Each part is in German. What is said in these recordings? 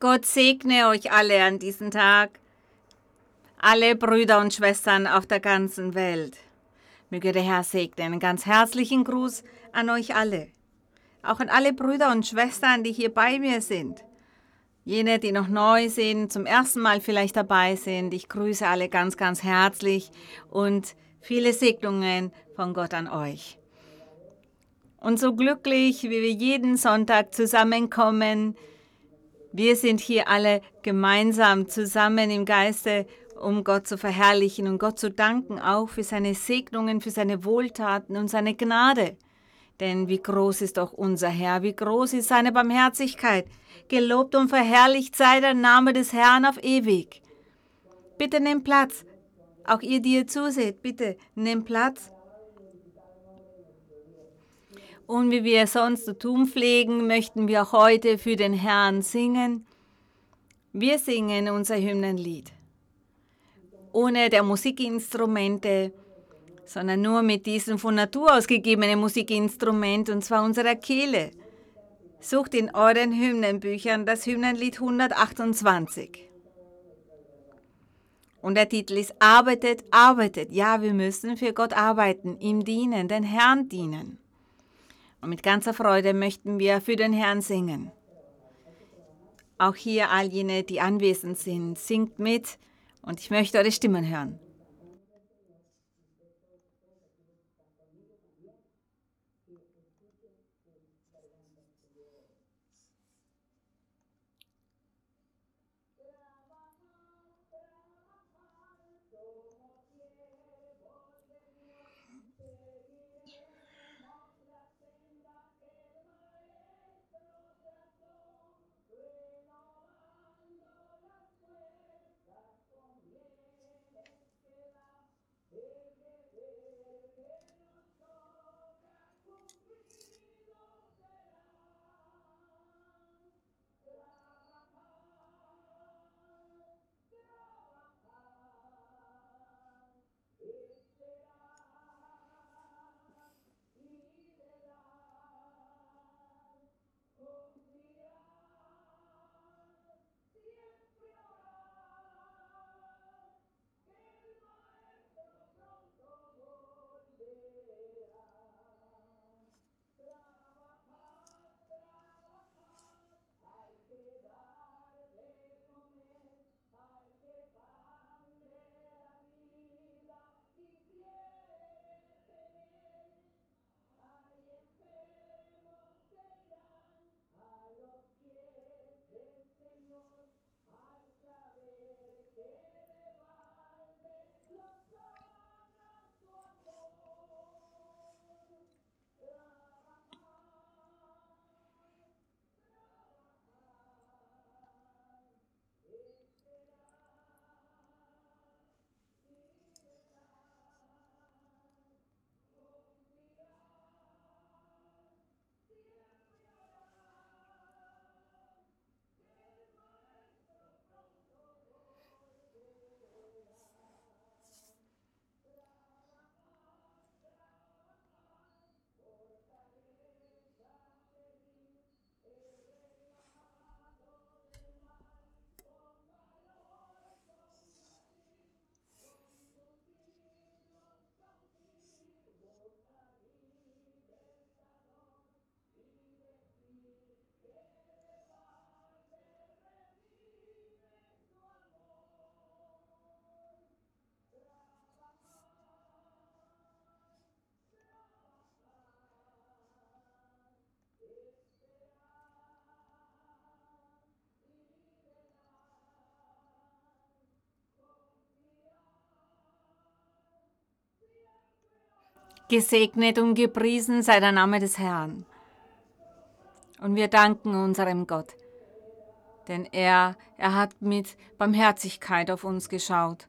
Gott segne euch alle an diesem Tag, alle Brüder und Schwestern auf der ganzen Welt. Möge der Herr segnen. Einen ganz herzlichen Gruß an euch alle. Auch an alle Brüder und Schwestern, die hier bei mir sind. Jene, die noch neu sind, zum ersten Mal vielleicht dabei sind. Ich grüße alle ganz, ganz herzlich und viele Segnungen von Gott an euch. Und so glücklich, wie wir jeden Sonntag zusammenkommen, wir sind hier alle gemeinsam zusammen im Geiste, um Gott zu verherrlichen und Gott zu danken, auch für seine Segnungen, für seine Wohltaten und seine Gnade. Denn wie groß ist doch unser Herr, wie groß ist seine Barmherzigkeit. Gelobt und verherrlicht sei der Name des Herrn auf ewig. Bitte nehmt Platz. Auch ihr, die ihr zuseht, bitte nehmt Platz. Und wie wir sonst zu tun pflegen, möchten wir auch heute für den Herrn singen. Wir singen unser Hymnenlied. Ohne der Musikinstrumente, sondern nur mit diesem von Natur aus gegebenen Musikinstrument, und zwar unserer Kehle. Sucht in euren Hymnenbüchern das Hymnenlied 128. Und der Titel ist Arbeitet, arbeitet. Ja, wir müssen für Gott arbeiten, ihm dienen, den Herrn dienen. Und mit ganzer Freude möchten wir für den Herrn singen. Auch hier all jene, die anwesend sind, singt mit und ich möchte eure Stimmen hören. Gesegnet und gepriesen sei der Name des Herrn. Und wir danken unserem Gott, denn er, er hat mit Barmherzigkeit auf uns geschaut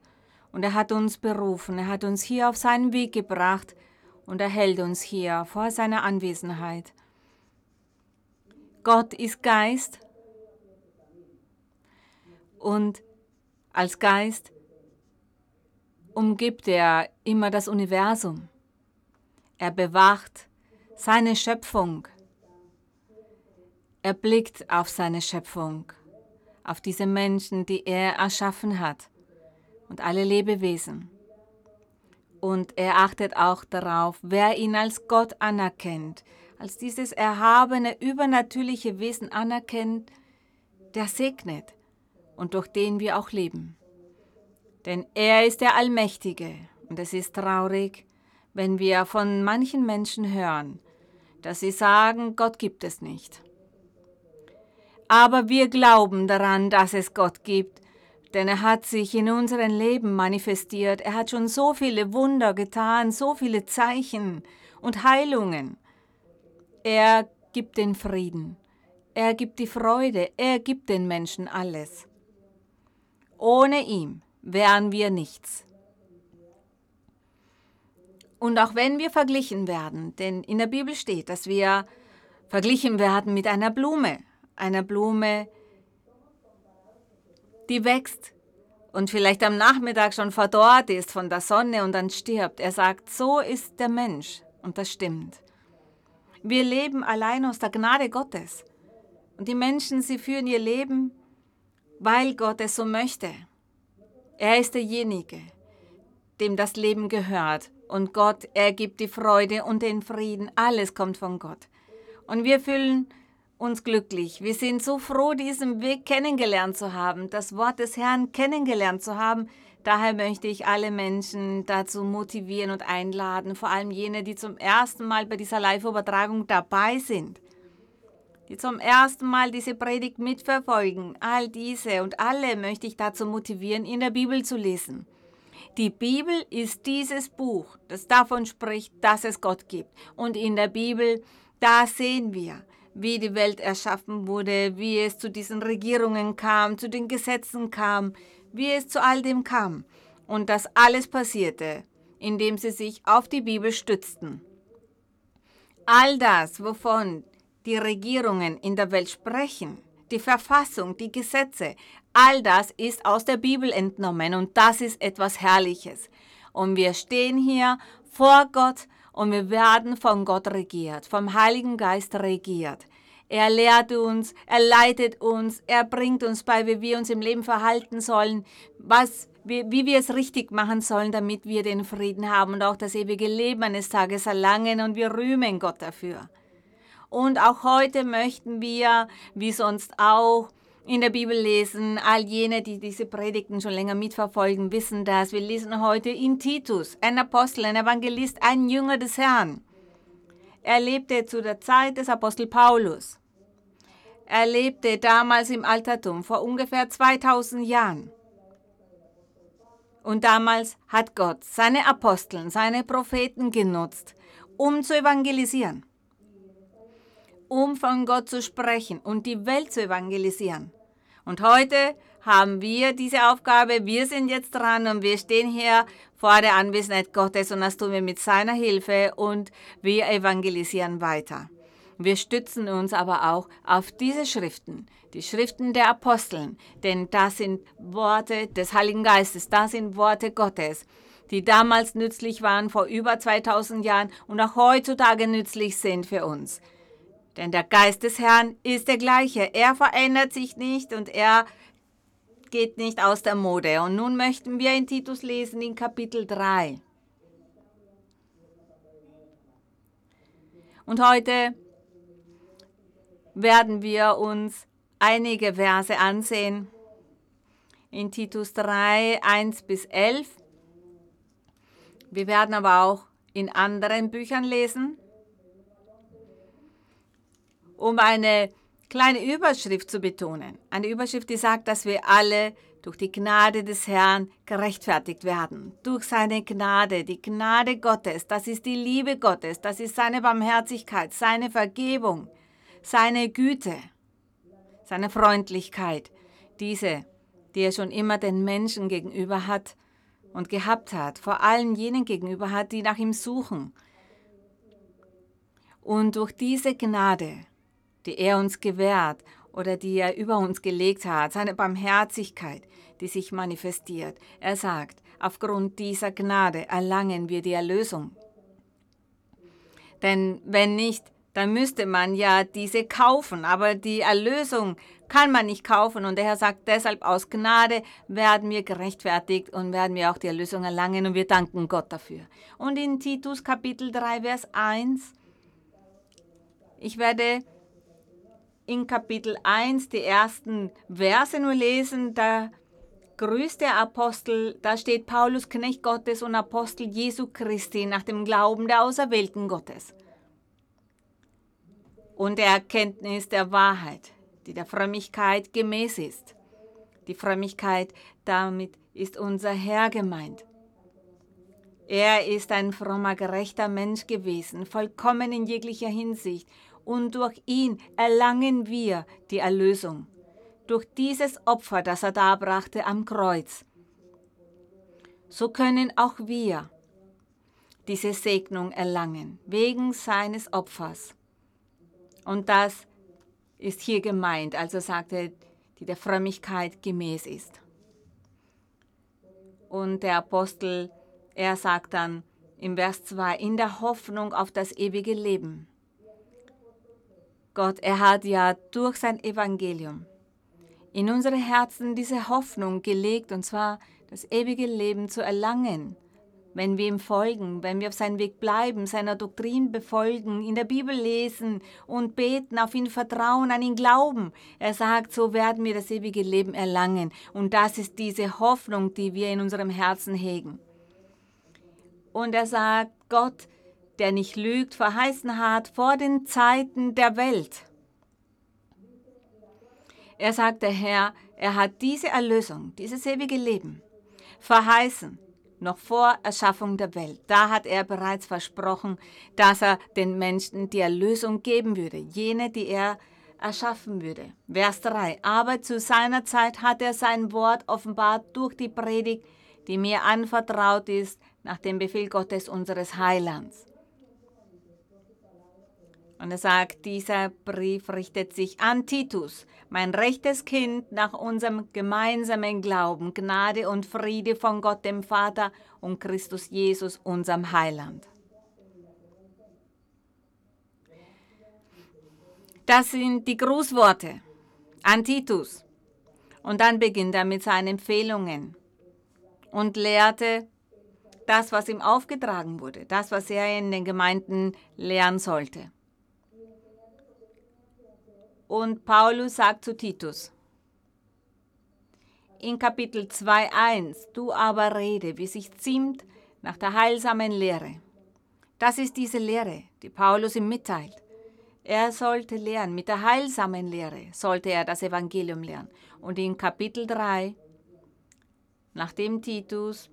und er hat uns berufen, er hat uns hier auf seinen Weg gebracht und er hält uns hier vor seiner Anwesenheit. Gott ist Geist und als Geist umgibt er immer das Universum. Er bewacht seine Schöpfung. Er blickt auf seine Schöpfung, auf diese Menschen, die er erschaffen hat und alle Lebewesen. Und er achtet auch darauf, wer ihn als Gott anerkennt, als dieses erhabene, übernatürliche Wesen anerkennt, der segnet und durch den wir auch leben. Denn er ist der Allmächtige und es ist traurig, wenn wir von manchen Menschen hören, dass sie sagen, Gott gibt es nicht. Aber wir glauben daran, dass es Gott gibt, denn er hat sich in unserem Leben manifestiert. Er hat schon so viele Wunder getan, so viele Zeichen und Heilungen. Er gibt den Frieden, er gibt die Freude, er gibt den Menschen alles. Ohne ihn wären wir nichts. Und auch wenn wir verglichen werden, denn in der Bibel steht, dass wir verglichen werden mit einer Blume, einer Blume, die wächst und vielleicht am Nachmittag schon verdorrt ist von der Sonne und dann stirbt. Er sagt, so ist der Mensch und das stimmt. Wir leben allein aus der Gnade Gottes. Und die Menschen, sie führen ihr Leben, weil Gott es so möchte. Er ist derjenige, dem das Leben gehört und Gott, er gibt die Freude und den Frieden. Alles kommt von Gott. Und wir fühlen uns glücklich. Wir sind so froh, diesen Weg kennengelernt zu haben, das Wort des Herrn kennengelernt zu haben. Daher möchte ich alle Menschen dazu motivieren und einladen, vor allem jene, die zum ersten Mal bei dieser Live-Übertragung dabei sind, die zum ersten Mal diese Predigt mitverfolgen. All diese und alle möchte ich dazu motivieren, in der Bibel zu lesen. Die Bibel ist dieses Buch, das davon spricht, dass es Gott gibt. Und in der Bibel, da sehen wir, wie die Welt erschaffen wurde, wie es zu diesen Regierungen kam, zu den Gesetzen kam, wie es zu all dem kam. Und das alles passierte, indem sie sich auf die Bibel stützten. All das, wovon die Regierungen in der Welt sprechen, die Verfassung, die Gesetze, all das ist aus der Bibel entnommen und das ist etwas Herrliches. Und wir stehen hier vor Gott und wir werden von Gott regiert, vom Heiligen Geist regiert. Er lehrt uns, er leitet uns, er bringt uns bei, wie wir uns im Leben verhalten sollen, was, wie, wie wir es richtig machen sollen, damit wir den Frieden haben und auch das ewige Leben eines Tages erlangen und wir rühmen Gott dafür. Und auch heute möchten wir, wie sonst auch, in der Bibel lesen. All jene, die diese Predigten schon länger mitverfolgen, wissen das. Wir lesen heute in Titus, ein Apostel, ein Evangelist, ein Jünger des Herrn. Er lebte zu der Zeit des Apostel Paulus. Er lebte damals im Altertum, vor ungefähr 2000 Jahren. Und damals hat Gott seine Aposteln, seine Propheten genutzt, um zu evangelisieren um von Gott zu sprechen und die Welt zu evangelisieren. Und heute haben wir diese Aufgabe, wir sind jetzt dran und wir stehen hier vor der Anwesenheit Gottes und das tun wir mit seiner Hilfe und wir evangelisieren weiter. Wir stützen uns aber auch auf diese Schriften, die Schriften der Aposteln, denn das sind Worte des Heiligen Geistes, das sind Worte Gottes, die damals nützlich waren vor über 2000 Jahren und auch heutzutage nützlich sind für uns. Denn der Geist des Herrn ist der gleiche. Er verändert sich nicht und er geht nicht aus der Mode. Und nun möchten wir in Titus lesen in Kapitel 3. Und heute werden wir uns einige Verse ansehen. In Titus 3, 1 bis 11. Wir werden aber auch in anderen Büchern lesen um eine kleine Überschrift zu betonen. Eine Überschrift, die sagt, dass wir alle durch die Gnade des Herrn gerechtfertigt werden. Durch seine Gnade, die Gnade Gottes, das ist die Liebe Gottes, das ist seine Barmherzigkeit, seine Vergebung, seine Güte, seine Freundlichkeit, diese, die er schon immer den Menschen gegenüber hat und gehabt hat, vor allem jenen gegenüber hat, die nach ihm suchen. Und durch diese Gnade die er uns gewährt oder die er über uns gelegt hat, seine Barmherzigkeit, die sich manifestiert. Er sagt, aufgrund dieser Gnade erlangen wir die Erlösung. Denn wenn nicht dann müsste man ja diese kaufen, aber die Erlösung kann man nicht kaufen und der Herr sagt deshalb aus Gnade werden wir gerechtfertigt und werden wir auch die Erlösung erlangen und wir danken Gott dafür. Und in Titus Kapitel 3 Vers 1 ich werde in Kapitel 1 die ersten Verse nur lesen, da grüßt der Apostel, da steht Paulus, Knecht Gottes und Apostel Jesu Christi nach dem Glauben der Auserwählten Gottes und der Erkenntnis der Wahrheit, die der Frömmigkeit gemäß ist. Die Frömmigkeit, damit ist unser Herr gemeint. Er ist ein frommer, gerechter Mensch gewesen, vollkommen in jeglicher Hinsicht, und durch ihn erlangen wir die Erlösung, durch dieses Opfer, das er darbrachte am Kreuz. So können auch wir diese Segnung erlangen, wegen seines Opfers. Und das ist hier gemeint, also sagte, die der Frömmigkeit gemäß ist. Und der Apostel, er sagt dann im Vers 2, in der Hoffnung auf das ewige Leben. Gott, er hat ja durch sein Evangelium in unsere Herzen diese Hoffnung gelegt, und zwar das ewige Leben zu erlangen wenn wir ihm folgen, wenn wir auf seinem Weg bleiben, seiner Doktrin befolgen, in der Bibel lesen und beten, auf ihn vertrauen, an ihn glauben. Er sagt, so werden wir das ewige Leben erlangen. Und das ist diese Hoffnung, die wir in unserem Herzen hegen. Und er sagt, Gott, der nicht lügt, verheißen hat vor den Zeiten der Welt. Er sagt, der Herr, er hat diese Erlösung, dieses ewige Leben verheißen noch vor Erschaffung der Welt. Da hat er bereits versprochen, dass er den Menschen die Erlösung geben würde, jene, die er erschaffen würde. Vers 3. Aber zu seiner Zeit hat er sein Wort offenbart durch die Predigt, die mir anvertraut ist, nach dem Befehl Gottes unseres Heilands. Und er sagt, dieser Brief richtet sich an Titus, mein rechtes Kind nach unserem gemeinsamen Glauben, Gnade und Friede von Gott dem Vater und Christus Jesus, unserem Heiland. Das sind die Grußworte an Titus. Und dann beginnt er mit seinen Empfehlungen und lehrte das, was ihm aufgetragen wurde, das, was er in den Gemeinden lehren sollte. Und Paulus sagt zu Titus, in Kapitel 2.1, du aber rede, wie sich ziemt, nach der heilsamen Lehre. Das ist diese Lehre, die Paulus ihm mitteilt. Er sollte lernen, mit der heilsamen Lehre sollte er das Evangelium lernen. Und in Kapitel 3, nachdem Titus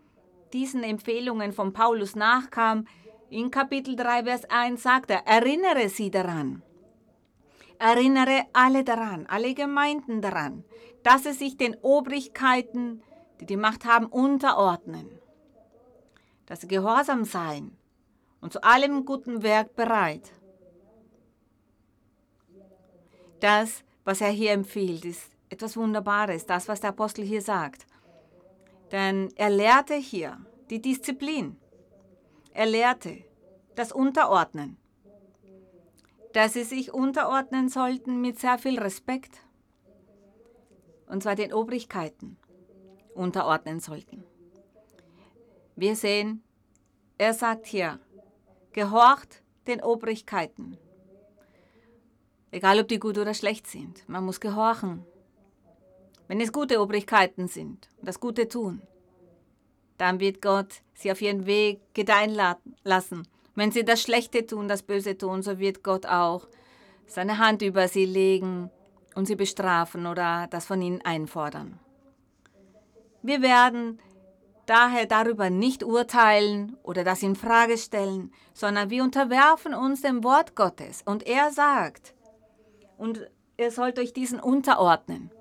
diesen Empfehlungen von Paulus nachkam, in Kapitel 3, Vers 1 sagt er, erinnere sie daran Erinnere alle daran, alle Gemeinden daran, dass sie sich den Obrigkeiten, die die Macht haben, unterordnen, dass sie gehorsam seien und zu allem guten Werk bereit. Das, was er hier empfiehlt, ist etwas Wunderbares, das, was der Apostel hier sagt. Denn er lehrte hier die Disziplin. Er lehrte das Unterordnen dass sie sich unterordnen sollten mit sehr viel Respekt, und zwar den Obrigkeiten unterordnen sollten. Wir sehen, er sagt hier, gehorcht den Obrigkeiten, egal ob die gut oder schlecht sind, man muss gehorchen. Wenn es gute Obrigkeiten sind und das Gute tun, dann wird Gott sie auf ihren Weg gedeihen lassen wenn sie das Schlechte tun, das Böse tun, so wird Gott auch seine Hand über sie legen und sie bestrafen oder das von ihnen einfordern. Wir werden daher darüber nicht urteilen oder das in Frage stellen, sondern wir unterwerfen uns dem Wort Gottes und er sagt, und ihr sollt euch diesen unterordnen.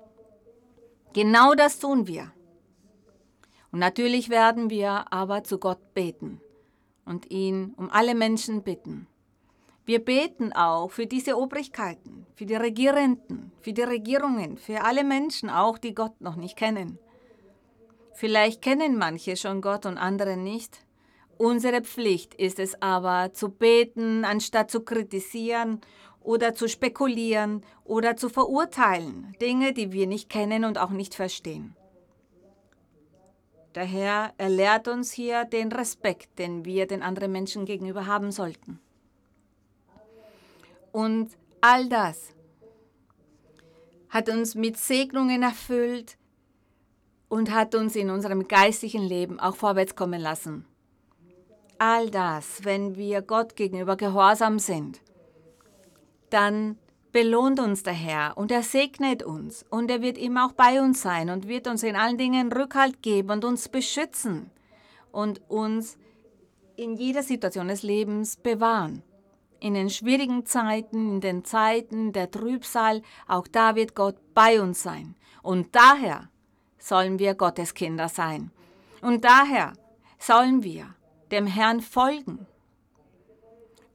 Genau das tun wir. Und natürlich werden wir aber zu Gott beten und ihn um alle Menschen bitten. Wir beten auch für diese Obrigkeiten, für die Regierenden, für die Regierungen, für alle Menschen, auch die Gott noch nicht kennen. Vielleicht kennen manche schon Gott und andere nicht. Unsere Pflicht ist es aber, zu beten, anstatt zu kritisieren oder zu spekulieren oder zu verurteilen, Dinge, die wir nicht kennen und auch nicht verstehen. Der Herr erlehrt uns hier den Respekt, den wir den anderen Menschen gegenüber haben sollten. Und all das hat uns mit Segnungen erfüllt und hat uns in unserem geistlichen Leben auch vorwärts kommen lassen. All das, wenn wir Gott gegenüber gehorsam sind, dann belohnt uns der Herr und er segnet uns und er wird immer auch bei uns sein und wird uns in allen Dingen Rückhalt geben und uns beschützen und uns in jeder Situation des Lebens bewahren. In den schwierigen Zeiten, in den Zeiten der Trübsal, auch da wird Gott bei uns sein. Und daher sollen wir Gottes Kinder sein. Und daher sollen wir dem Herrn folgen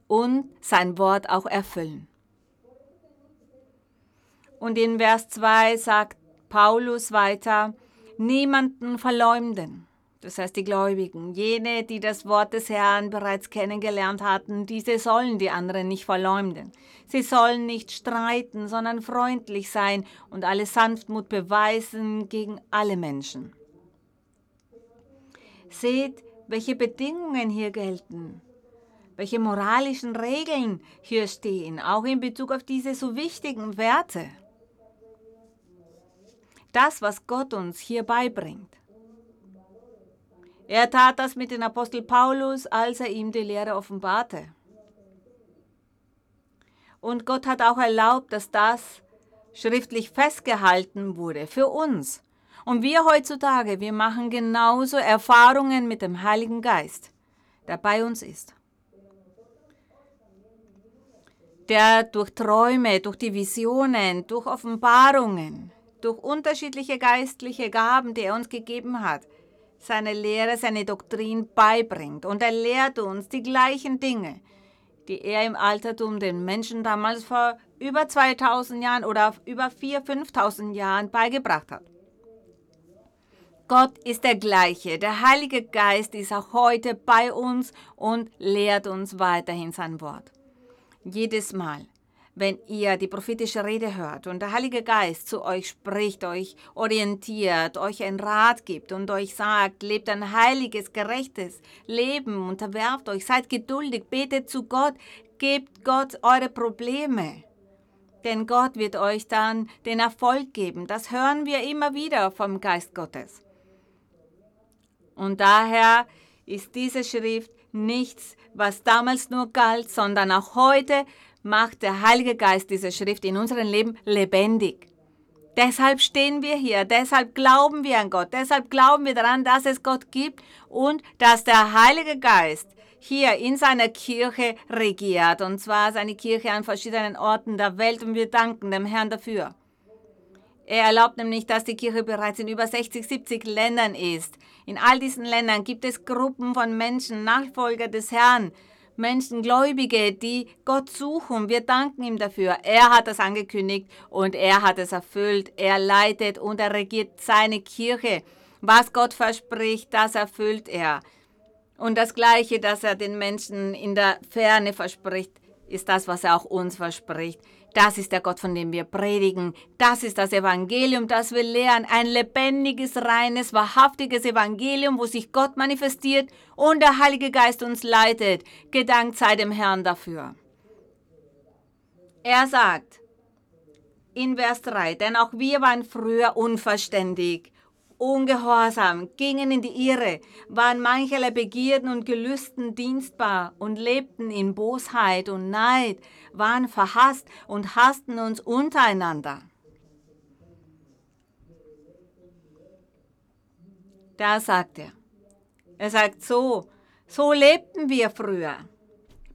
und sein Wort auch erfüllen. Und in Vers 2 sagt Paulus weiter, niemanden verleumden. Das heißt, die Gläubigen, jene, die das Wort des Herrn bereits kennengelernt hatten, diese sollen die anderen nicht verleumden. Sie sollen nicht streiten, sondern freundlich sein und alle Sanftmut beweisen gegen alle Menschen. Seht, welche Bedingungen hier gelten, welche moralischen Regeln hier stehen, auch in Bezug auf diese so wichtigen Werte das, was Gott uns hier beibringt. Er tat das mit dem Apostel Paulus, als er ihm die Lehre offenbarte. Und Gott hat auch erlaubt, dass das schriftlich festgehalten wurde für uns. Und wir heutzutage, wir machen genauso Erfahrungen mit dem Heiligen Geist, der bei uns ist. Der durch Träume, durch die Visionen, durch Offenbarungen durch unterschiedliche geistliche Gaben, die er uns gegeben hat, seine Lehre, seine Doktrin beibringt. Und er lehrt uns die gleichen Dinge, die er im Altertum den Menschen damals vor über 2000 Jahren oder über 4.000, 5.000 Jahren beigebracht hat. Gott ist der gleiche. Der Heilige Geist ist auch heute bei uns und lehrt uns weiterhin sein Wort. Jedes Mal, wenn ihr die prophetische Rede hört und der Heilige Geist zu euch spricht, euch orientiert, euch einen Rat gibt und euch sagt, lebt ein heiliges, gerechtes Leben, unterwerft euch, seid geduldig, betet zu Gott, gebt Gott eure Probleme. Denn Gott wird euch dann den Erfolg geben. Das hören wir immer wieder vom Geist Gottes. Und daher ist diese Schrift nichts, was damals nur galt, sondern auch heute macht der Heilige Geist diese Schrift in unserem Leben lebendig. Deshalb stehen wir hier, deshalb glauben wir an Gott, deshalb glauben wir daran, dass es Gott gibt und dass der Heilige Geist hier in seiner Kirche regiert, und zwar seine Kirche an verschiedenen Orten der Welt, und wir danken dem Herrn dafür. Er erlaubt nämlich, dass die Kirche bereits in über 60, 70 Ländern ist. In all diesen Ländern gibt es Gruppen von Menschen, Nachfolger des Herrn, Menschen, Gläubige, die Gott suchen. Wir danken ihm dafür. Er hat das angekündigt und er hat es erfüllt. Er leitet und er regiert seine Kirche. Was Gott verspricht, das erfüllt er. Und das Gleiche, das er den Menschen in der Ferne verspricht, ist das, was er auch uns verspricht. Das ist der Gott, von dem wir predigen. Das ist das Evangelium, das wir lehren. Ein lebendiges, reines, wahrhaftiges Evangelium, wo sich Gott manifestiert und der Heilige Geist uns leitet. Gedankt sei dem Herrn dafür. Er sagt in Vers 3, denn auch wir waren früher unverständig ungehorsam, gingen in die Irre, waren mancherlei Begierden und Gelüsten dienstbar und lebten in Bosheit und Neid, waren verhasst und hassten uns untereinander. Da sagt er, er sagt so, so lebten wir früher,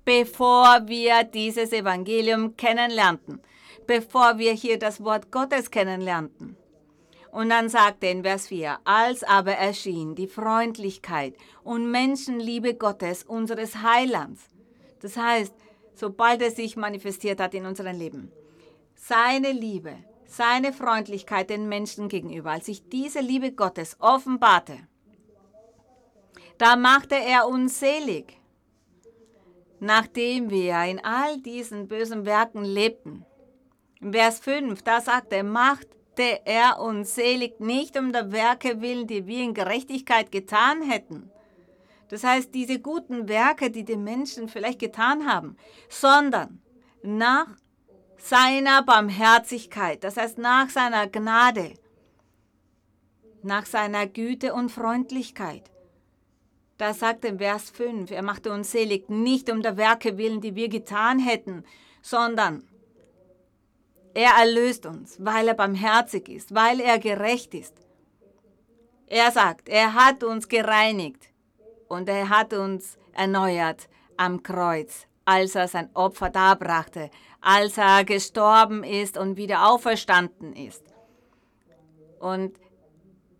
bevor wir dieses Evangelium kennenlernten, bevor wir hier das Wort Gottes kennenlernten. Und dann sagt er in Vers 4, als aber erschien die Freundlichkeit und Menschenliebe Gottes, unseres Heilands. Das heißt, sobald er sich manifestiert hat in unserem Leben, seine Liebe, seine Freundlichkeit den Menschen gegenüber, als sich diese Liebe Gottes offenbarte, Da machte er uns selig, nachdem wir in all diesen bösen Werken lebten. In Vers 5, da sagt er, machte er uns selig nicht um der Werke willen, die wir in Gerechtigkeit getan hätten. Das heißt, diese guten Werke, die die Menschen vielleicht getan haben, sondern nach seiner Barmherzigkeit, das heißt nach seiner Gnade, nach seiner Güte und Freundlichkeit. Da sagt in Vers 5, er machte uns selig, nicht um der Werke willen, die wir getan hätten, sondern er erlöst uns, weil er barmherzig ist, weil er gerecht ist. Er sagt, er hat uns gereinigt und er hat uns erneuert am Kreuz, als er sein Opfer darbrachte, als er gestorben ist und wieder auferstanden ist. Und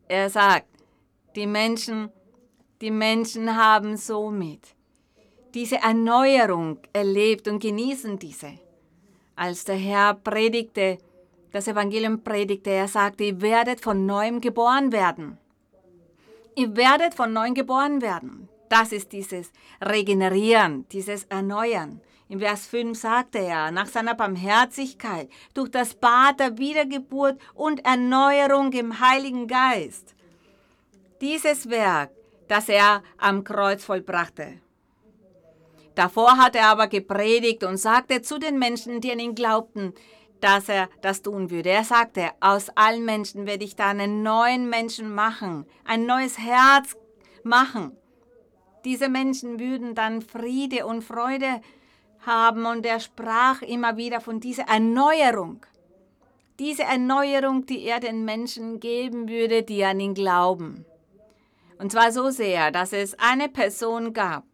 er sagt, die Menschen, die Menschen haben somit diese Erneuerung erlebt und genießen diese als der Herr predigte, das Evangelium predigte, er sagte, ihr werdet von neuem geboren werden. Ihr werdet von neuem geboren werden. Das ist dieses Regenerieren, dieses Erneuern. Im Vers 5 sagte er, nach seiner Barmherzigkeit, durch das Bad der Wiedergeburt und Erneuerung im Heiligen Geist. Dieses Werk, das er am Kreuz vollbrachte. Davor hat er aber gepredigt und sagte zu den Menschen, die an ihn glaubten, dass er das tun würde. Er sagte, aus allen Menschen werde ich da einen neuen Menschen machen, ein neues Herz machen. Diese Menschen würden dann Friede und Freude haben und er sprach immer wieder von dieser Erneuerung. Diese Erneuerung, die er den Menschen geben würde, die an ihn glauben. Und zwar so sehr, dass es eine Person gab,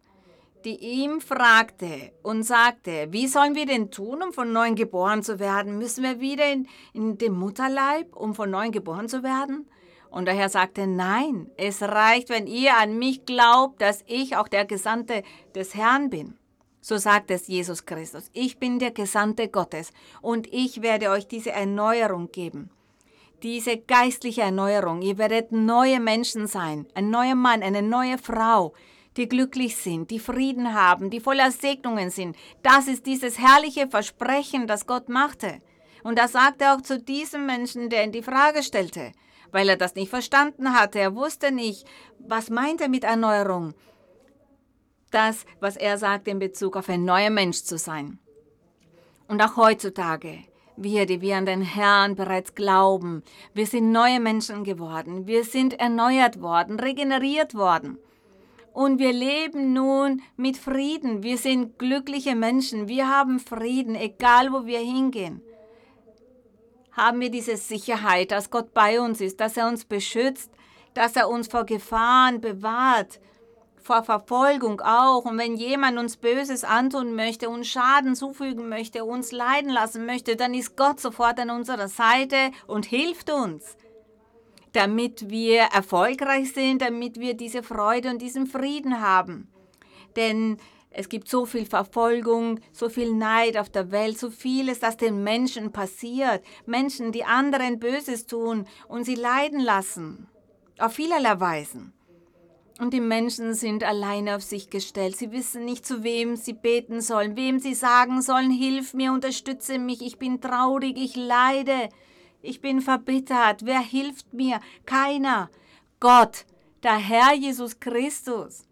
die ihm fragte und sagte, wie sollen wir denn tun, um von neuem geboren zu werden? Müssen wir wieder in, in den Mutterleib, um von neuem geboren zu werden? Und der Herr sagte, nein, es reicht, wenn ihr an mich glaubt, dass ich auch der Gesandte des Herrn bin. So sagt es Jesus Christus. Ich bin der Gesandte Gottes und ich werde euch diese Erneuerung geben. Diese geistliche Erneuerung. Ihr werdet neue Menschen sein. Ein neuer Mann, eine neue Frau die glücklich sind, die Frieden haben, die voller Segnungen sind. Das ist dieses herrliche Versprechen, das Gott machte. Und das sagte er auch zu diesem Menschen, der ihn die Frage stellte, weil er das nicht verstanden hatte. Er wusste nicht, was meint er mit Erneuerung. Das, was er sagt in Bezug auf ein neuer Mensch zu sein. Und auch heutzutage, wir, die wir an den Herrn bereits glauben, wir sind neue Menschen geworden, wir sind erneuert worden, regeneriert worden. Und wir leben nun mit Frieden. Wir sind glückliche Menschen. Wir haben Frieden, egal wo wir hingehen. Haben wir diese Sicherheit, dass Gott bei uns ist, dass er uns beschützt, dass er uns vor Gefahren bewahrt, vor Verfolgung auch. Und wenn jemand uns Böses antun möchte, uns Schaden zufügen möchte, uns leiden lassen möchte, dann ist Gott sofort an unserer Seite und hilft uns damit wir erfolgreich sind, damit wir diese Freude und diesen Frieden haben. Denn es gibt so viel Verfolgung, so viel Neid auf der Welt, so vieles, das den Menschen passiert. Menschen, die anderen Böses tun und sie leiden lassen. Auf vielerlei Weisen. Und die Menschen sind alleine auf sich gestellt. Sie wissen nicht, zu wem sie beten sollen, wem sie sagen sollen, hilf mir, unterstütze mich, ich bin traurig, ich leide. Ich bin verbittert. Wer hilft mir? Keiner. Gott, der Herr Jesus Christus.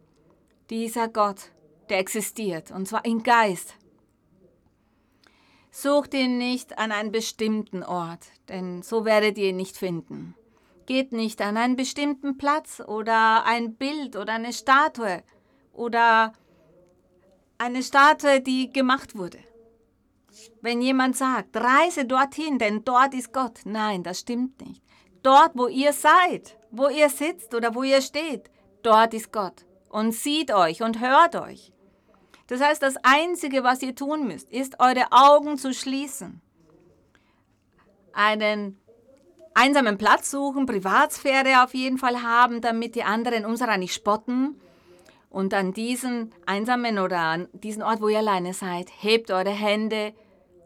Dieser Gott, der existiert, und zwar im Geist. Sucht ihn nicht an einen bestimmten Ort, denn so werdet ihr ihn nicht finden. Geht nicht an einen bestimmten Platz oder ein Bild oder eine Statue oder eine Statue, die gemacht wurde. Wenn jemand sagt, reise dorthin, denn dort ist Gott. Nein, das stimmt nicht. Dort, wo ihr seid, wo ihr sitzt oder wo ihr steht, dort ist Gott. Und sieht euch und hört euch. Das heißt, das Einzige, was ihr tun müsst, ist eure Augen zu schließen. Einen einsamen Platz suchen, Privatsphäre auf jeden Fall haben, damit die anderen unserer nicht spotten. Und an diesen einsamen oder an diesen Ort, wo ihr alleine seid, hebt eure Hände,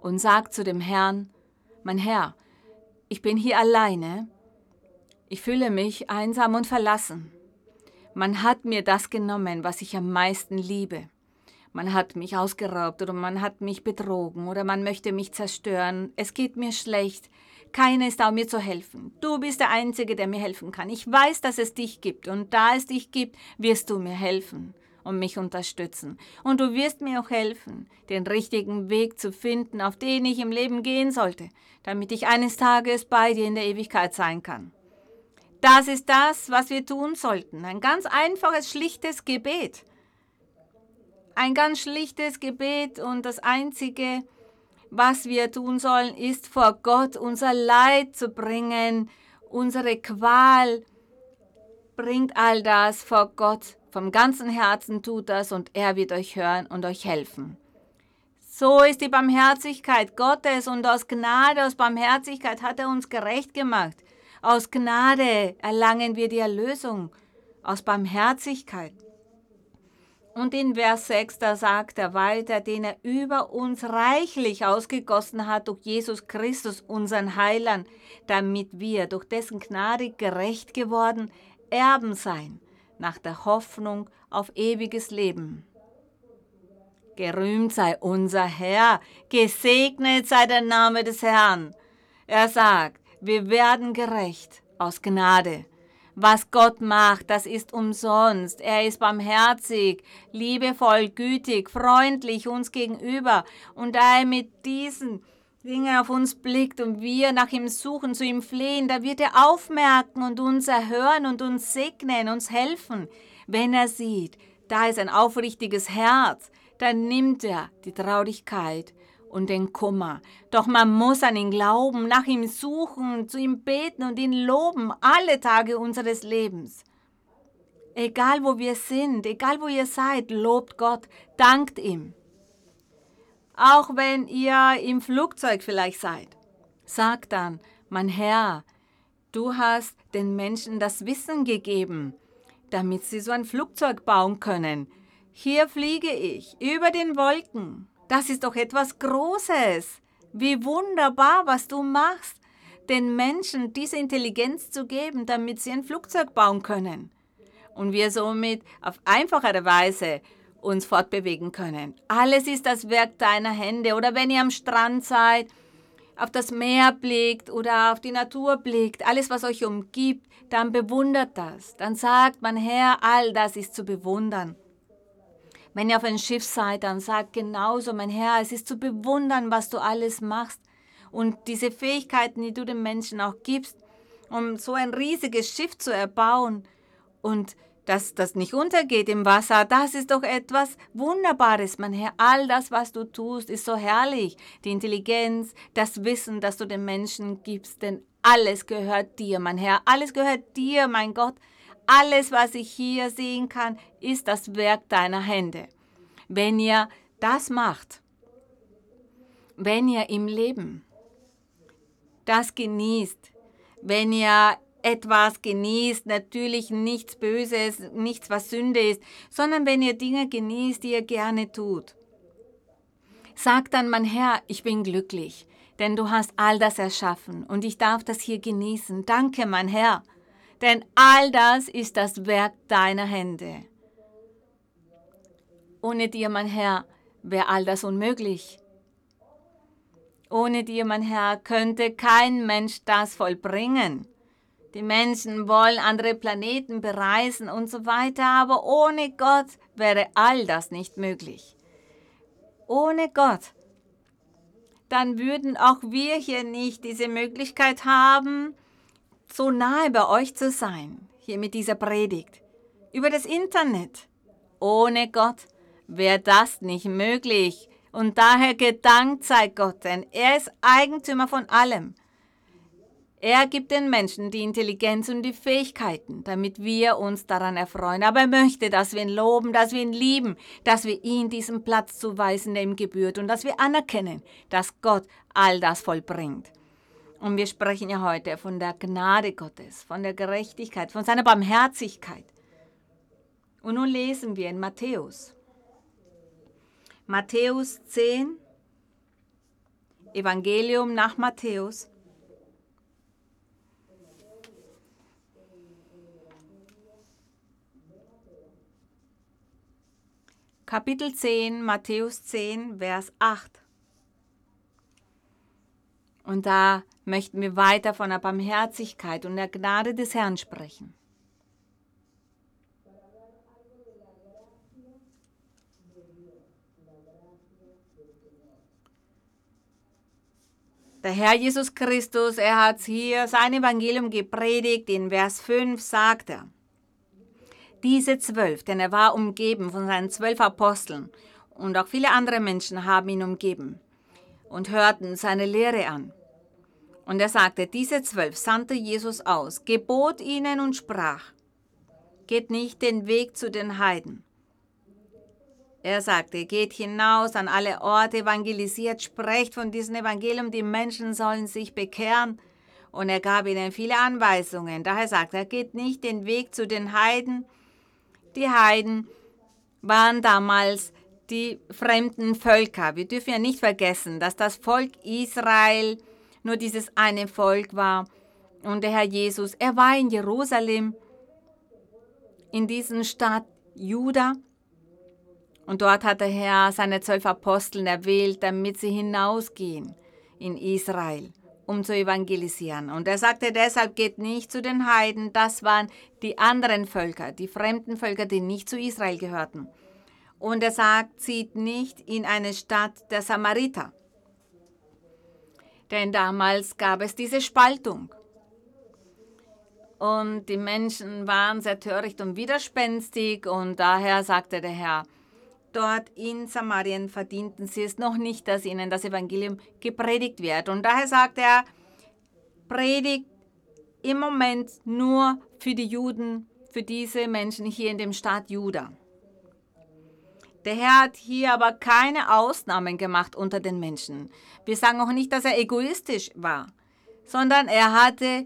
und sagt zu dem Herrn, mein Herr, ich bin hier alleine, ich fühle mich einsam und verlassen. Man hat mir das genommen, was ich am meisten liebe. Man hat mich ausgeraubt oder man hat mich betrogen oder man möchte mich zerstören. Es geht mir schlecht. Keiner ist da, um mir zu helfen. Du bist der Einzige, der mir helfen kann. Ich weiß, dass es dich gibt und da es dich gibt, wirst du mir helfen und mich unterstützen. Und du wirst mir auch helfen, den richtigen Weg zu finden, auf den ich im Leben gehen sollte, damit ich eines Tages bei dir in der Ewigkeit sein kann. Das ist das, was wir tun sollten. Ein ganz einfaches, schlichtes Gebet. Ein ganz schlichtes Gebet und das Einzige, was wir tun sollen, ist vor Gott unser Leid zu bringen, unsere Qual. Bringt all das vor Gott. Vom ganzen Herzen tut das und er wird euch hören und euch helfen. So ist die Barmherzigkeit Gottes und aus Gnade, aus Barmherzigkeit hat er uns gerecht gemacht. Aus Gnade erlangen wir die Erlösung, aus Barmherzigkeit. Und in Vers 6, da sagt er weiter, den er über uns reichlich ausgegossen hat durch Jesus Christus, unseren Heiland, damit wir durch dessen Gnade gerecht geworden Erben sein, nach der Hoffnung auf ewiges Leben. Gerühmt sei unser Herr, gesegnet sei der Name des Herrn. Er sagt, wir werden gerecht aus Gnade. Was Gott macht, das ist umsonst. Er ist barmherzig, liebevoll, gütig, freundlich uns gegenüber. Und da er mit diesen Dingen auf uns blickt und wir nach ihm suchen, zu ihm flehen, da wird er aufmerken und uns erhören und uns segnen, uns helfen. Wenn er sieht, da ist ein aufrichtiges Herz, dann nimmt er die Traurigkeit und den Kummer. Doch man muss an ihn glauben, nach ihm suchen, zu ihm beten und ihn loben, alle Tage unseres Lebens. Egal wo wir sind, egal wo ihr seid, lobt Gott, dankt ihm. Auch wenn ihr im Flugzeug vielleicht seid, sagt dann, mein Herr, du hast den Menschen das Wissen gegeben, damit sie so ein Flugzeug bauen können. Hier fliege ich über den Wolken das ist doch etwas Großes. Wie wunderbar, was du machst, den Menschen diese Intelligenz zu geben, damit sie ein Flugzeug bauen können. Und wir somit auf einfachere Weise uns fortbewegen können. Alles ist das Werk deiner Hände. Oder wenn ihr am Strand seid, auf das Meer blickt oder auf die Natur blickt, alles, was euch umgibt, dann bewundert das. Dann sagt man, Herr, all das ist zu bewundern. Wenn ihr auf ein Schiff seid, dann sagt genauso, mein Herr, es ist zu bewundern, was du alles machst. Und diese Fähigkeiten, die du den Menschen auch gibst, um so ein riesiges Schiff zu erbauen und dass das nicht untergeht im Wasser, das ist doch etwas Wunderbares, mein Herr. All das, was du tust, ist so herrlich. Die Intelligenz, das Wissen, das du den Menschen gibst, denn alles gehört dir, mein Herr. Alles gehört dir, mein Gott. Alles, was ich hier sehen kann, ist das Werk deiner Hände. Wenn ihr das macht, wenn ihr im Leben das genießt, wenn ihr etwas genießt, natürlich nichts Böses, nichts, was Sünde ist, sondern wenn ihr Dinge genießt, die ihr gerne tut. Sagt dann, mein Herr, ich bin glücklich, denn du hast all das erschaffen und ich darf das hier genießen. Danke, mein Herr denn all das ist das Werk deiner Hände. Ohne dir, mein Herr, wäre all das unmöglich. Ohne dir, mein Herr, könnte kein Mensch das vollbringen. Die Menschen wollen andere Planeten bereisen und so weiter, aber ohne Gott wäre all das nicht möglich. Ohne Gott. Dann würden auch wir hier nicht diese Möglichkeit haben, so nahe bei euch zu sein, hier mit dieser Predigt, über das Internet. Ohne Gott wäre das nicht möglich. Und daher gedankt sei Gott, denn er ist Eigentümer von allem. Er gibt den Menschen die Intelligenz und die Fähigkeiten, damit wir uns daran erfreuen. Aber er möchte, dass wir ihn loben, dass wir ihn lieben, dass wir ihm diesen Platz zuweisen, der ihm gebührt und dass wir anerkennen, dass Gott all das vollbringt. Und wir sprechen ja heute von der Gnade Gottes, von der Gerechtigkeit, von seiner Barmherzigkeit. Und nun lesen wir in Matthäus. Matthäus 10, Evangelium nach Matthäus. Kapitel 10, Matthäus 10, Vers 8. Und da möchten wir weiter von der Barmherzigkeit und der Gnade des Herrn sprechen. Der Herr Jesus Christus, er hat hier sein Evangelium gepredigt. In Vers 5 sagt er, diese zwölf, denn er war umgeben von seinen zwölf Aposteln und auch viele andere Menschen haben ihn umgeben und hörten seine Lehre an. Und er sagte, diese zwölf sandte Jesus aus, gebot ihnen und sprach, geht nicht den Weg zu den Heiden. Er sagte, geht hinaus an alle Orte, evangelisiert, sprecht von diesem Evangelium, die Menschen sollen sich bekehren. Und er gab ihnen viele Anweisungen. Daher sagte er, geht nicht den Weg zu den Heiden. Die Heiden waren damals die fremden Völker. Wir dürfen ja nicht vergessen, dass das Volk Israel nur dieses eine Volk war. Und der Herr Jesus, er war in Jerusalem, in diesen Stadt Juda. Und dort hat der Herr seine zwölf Aposteln erwählt, damit sie hinausgehen in Israel, um zu evangelisieren. Und er sagte deshalb, geht nicht zu den Heiden. Das waren die anderen Völker, die fremden Völker, die nicht zu Israel gehörten. Und er sagt, zieht nicht in eine Stadt der Samariter denn damals gab es diese Spaltung. Und die Menschen waren sehr töricht und widerspenstig und daher sagte der Herr, dort in Samarien verdienten sie es noch nicht, dass ihnen das Evangelium gepredigt wird. Und daher sagte er, predigt im Moment nur für die Juden, für diese Menschen hier in dem Staat Juda. Der Herr hat hier aber keine Ausnahmen gemacht unter den Menschen. Wir sagen auch nicht, dass er egoistisch war, sondern er hatte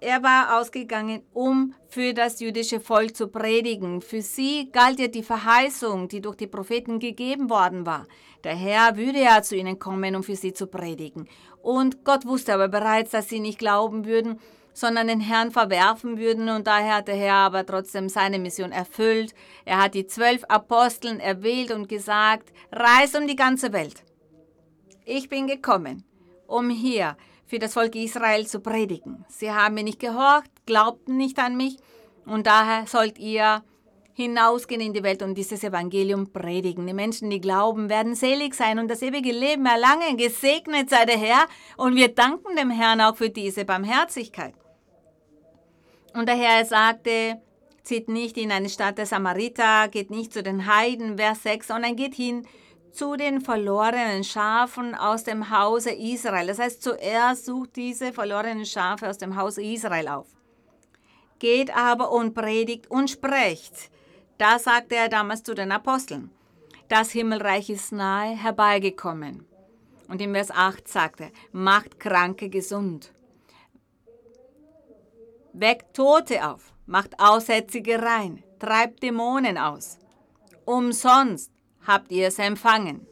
er war ausgegangen, um für das jüdische Volk zu predigen. Für sie galt ja die Verheißung, die durch die Propheten gegeben worden war. Der Herr würde ja zu ihnen kommen, um für sie zu predigen. Und Gott wusste aber bereits, dass sie nicht glauben würden sondern den Herrn verwerfen würden. Und daher hat der Herr aber trotzdem seine Mission erfüllt. Er hat die zwölf Aposteln erwählt und gesagt, reis um die ganze Welt. Ich bin gekommen, um hier für das Volk Israel zu predigen. Sie haben mir nicht gehorcht, glaubten nicht an mich und daher sollt ihr hinausgehen in die Welt und dieses Evangelium predigen. Die Menschen, die glauben, werden selig sein und das ewige Leben erlangen. Gesegnet sei der Herr und wir danken dem Herrn auch für diese Barmherzigkeit. Und der Herr sagte, zieht nicht in eine Stadt der Samariter, geht nicht zu den Heiden, Vers 6, sondern geht hin zu den verlorenen Schafen aus dem Hause Israel. Das heißt, zuerst sucht diese verlorenen Schafe aus dem Hause Israel auf. Geht aber und predigt und sprecht. Da sagte er damals zu den Aposteln, das Himmelreich ist nahe herbeigekommen. Und im Vers 8 sagte er, macht Kranke gesund weckt Tote auf, macht Aussätzige rein, treibt Dämonen aus. Umsonst habt ihr es empfangen.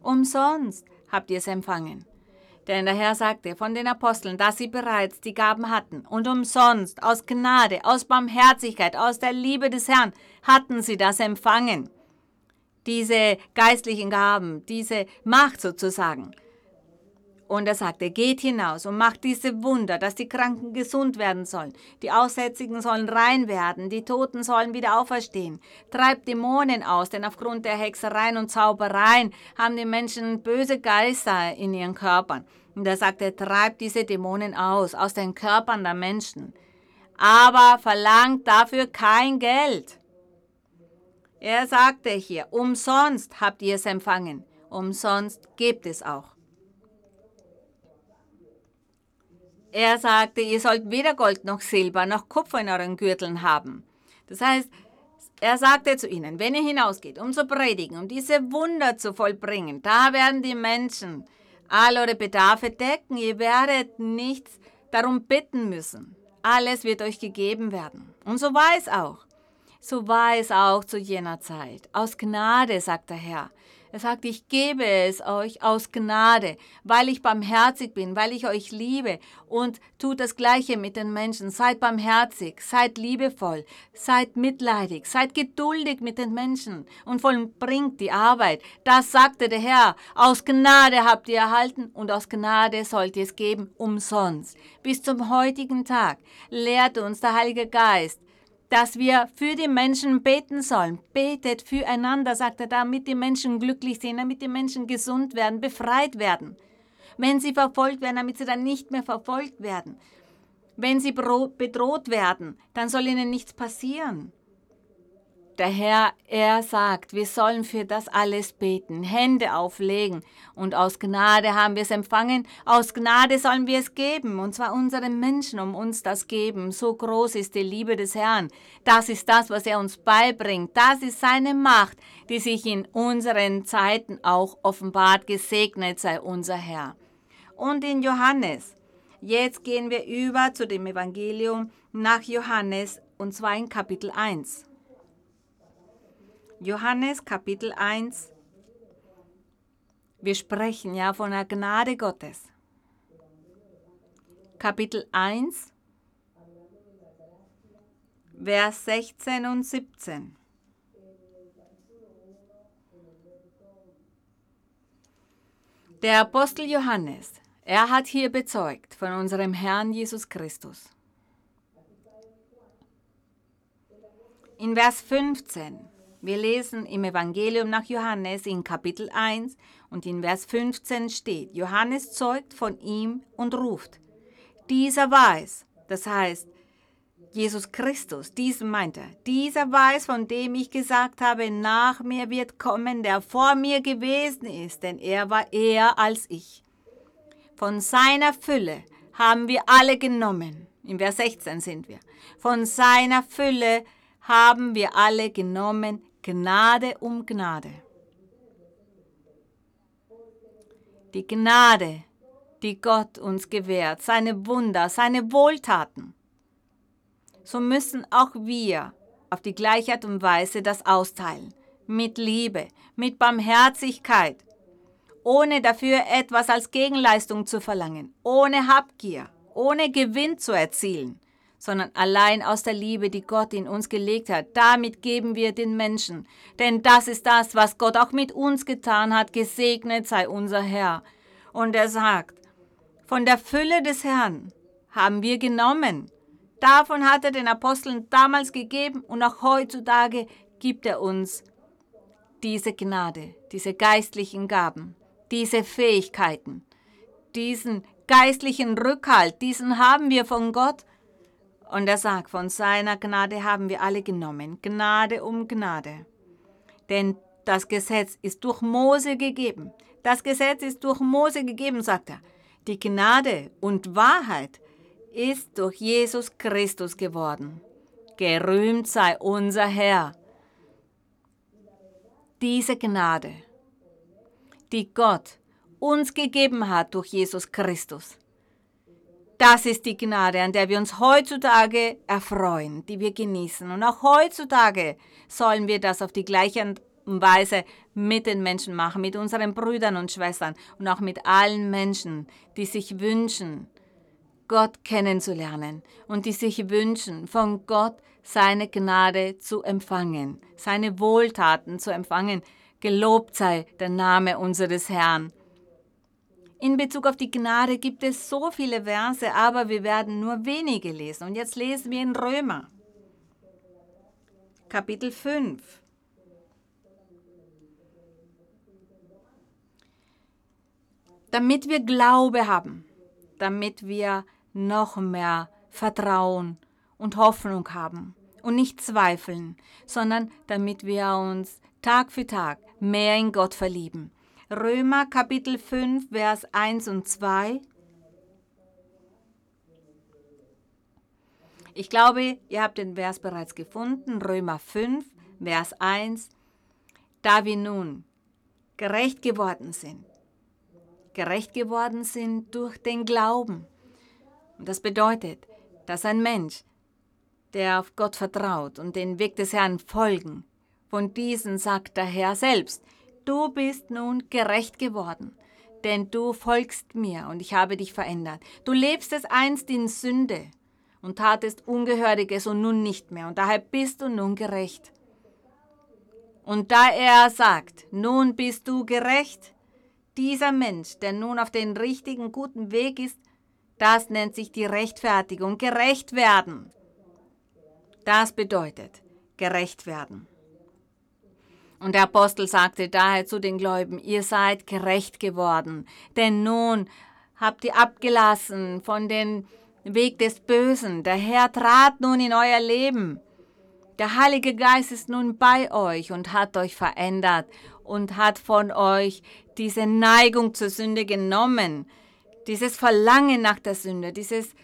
Umsonst habt ihr es empfangen. Denn der Herr sagte von den Aposteln, dass sie bereits die Gaben hatten und umsonst, aus Gnade, aus Barmherzigkeit, aus der Liebe des Herrn hatten sie das empfangen. Diese geistlichen Gaben, diese Macht sozusagen. Und er sagte, geht hinaus und macht diese Wunder, dass die Kranken gesund werden sollen, die Aussätzigen sollen rein werden, die Toten sollen wieder auferstehen. Treibt Dämonen aus, denn aufgrund der Hexereien und Zaubereien haben die Menschen böse Geister in ihren Körpern. Und er sagte, treibt diese Dämonen aus, aus den Körpern der Menschen. Aber verlangt dafür kein Geld. Er sagte hier, umsonst habt ihr es empfangen, umsonst gebt es auch. Er sagte, ihr sollt weder Gold noch Silber noch Kupfer in euren Gürteln haben. Das heißt, er sagte zu ihnen, wenn ihr hinausgeht, um zu predigen, um diese Wunder zu vollbringen, da werden die Menschen all eure Bedarfe decken. Ihr werdet nichts darum bitten müssen. Alles wird euch gegeben werden. Und so war es auch. So war es auch zu jener Zeit. Aus Gnade, sagt der Herr. Er sagt, ich gebe es euch aus Gnade, weil ich barmherzig bin, weil ich euch liebe und tut das Gleiche mit den Menschen. Seid barmherzig, seid liebevoll, seid mitleidig, seid geduldig mit den Menschen und vollbringt die Arbeit. Das sagte der Herr. Aus Gnade habt ihr erhalten und aus Gnade sollt ihr es geben, umsonst. Bis zum heutigen Tag lehrt uns der Heilige Geist, dass wir für die Menschen beten sollen. Betet füreinander, sagt er, damit die Menschen glücklich sind, damit die Menschen gesund werden, befreit werden. Wenn sie verfolgt werden, damit sie dann nicht mehr verfolgt werden. Wenn sie bedroht werden, dann soll ihnen nichts passieren. Der Herr, er sagt, wir sollen für das alles beten, Hände auflegen. Und aus Gnade haben wir es empfangen, aus Gnade sollen wir es geben, und zwar unseren Menschen um uns das geben. So groß ist die Liebe des Herrn. Das ist das, was er uns beibringt. Das ist seine Macht, die sich in unseren Zeiten auch offenbart. Gesegnet sei unser Herr. Und in Johannes. Jetzt gehen wir über zu dem Evangelium nach Johannes, und zwar in Kapitel 1. Johannes Kapitel 1. Wir sprechen ja von der Gnade Gottes. Kapitel 1, Vers 16 und 17. Der Apostel Johannes, er hat hier bezeugt von unserem Herrn Jesus Christus. In Vers 15 wir lesen im Evangelium nach Johannes in Kapitel 1 und in Vers 15 steht, Johannes zeugt von ihm und ruft, dieser weiß, das heißt, Jesus Christus, diesen meint er, dieser weiß, von dem ich gesagt habe, nach mir wird kommen, der vor mir gewesen ist, denn er war eher als ich. Von seiner Fülle haben wir alle genommen. In Vers 16 sind wir. Von seiner Fülle haben wir alle genommen, Gnade um Gnade. Die Gnade, die Gott uns gewährt, seine Wunder, seine Wohltaten. So müssen auch wir auf die gleiche Art und Weise das austeilen. Mit Liebe, mit Barmherzigkeit, ohne dafür etwas als Gegenleistung zu verlangen, ohne Habgier, ohne Gewinn zu erzielen sondern allein aus der Liebe, die Gott in uns gelegt hat. Damit geben wir den Menschen. Denn das ist das, was Gott auch mit uns getan hat. Gesegnet sei unser Herr. Und er sagt, von der Fülle des Herrn haben wir genommen. Davon hat er den Aposteln damals gegeben und auch heutzutage gibt er uns diese Gnade, diese geistlichen Gaben, diese Fähigkeiten, diesen geistlichen Rückhalt, diesen haben wir von Gott und er sagt, von seiner Gnade haben wir alle genommen, Gnade um Gnade. Denn das Gesetz ist durch Mose gegeben. Das Gesetz ist durch Mose gegeben, sagt er. Die Gnade und Wahrheit ist durch Jesus Christus geworden. Gerühmt sei unser Herr. Diese Gnade, die Gott uns gegeben hat durch Jesus Christus, das ist die Gnade, an der wir uns heutzutage erfreuen, die wir genießen. Und auch heutzutage sollen wir das auf die gleiche Weise mit den Menschen machen, mit unseren Brüdern und Schwestern und auch mit allen Menschen, die sich wünschen, Gott kennenzulernen und die sich wünschen, von Gott seine Gnade zu empfangen, seine Wohltaten zu empfangen. Gelobt sei der Name unseres Herrn. In Bezug auf die Gnade gibt es so viele Verse, aber wir werden nur wenige lesen. Und jetzt lesen wir in Römer, Kapitel 5. Damit wir Glaube haben, damit wir noch mehr Vertrauen und Hoffnung haben und nicht zweifeln, sondern damit wir uns Tag für Tag mehr in Gott verlieben Römer Kapitel 5, Vers 1 und 2. Ich glaube, ihr habt den Vers bereits gefunden, Römer 5, Vers 1. Da wir nun gerecht geworden sind, gerecht geworden sind durch den Glauben. Und das bedeutet, dass ein Mensch, der auf Gott vertraut und den Weg des Herrn folgen, von diesen sagt der Herr selbst, du bist nun gerecht geworden, denn du folgst mir und ich habe dich verändert. Du lebst es einst in Sünde und tatest Ungehöriges und nun nicht mehr, und daher bist du nun gerecht. Und da er sagt, nun bist du gerecht, dieser Mensch, der nun auf den richtigen, guten Weg ist, das nennt sich die Rechtfertigung, gerecht werden. Das bedeutet gerecht werden. Und der Apostel sagte daher zu den Gläubigen, ihr seid gerecht geworden, denn nun habt ihr abgelassen von dem Weg des Bösen. Der Herr trat nun in euer Leben. Der Heilige Geist ist nun bei euch und hat euch verändert und hat von euch diese Neigung zur Sünde genommen, dieses Verlangen nach der Sünde, dieses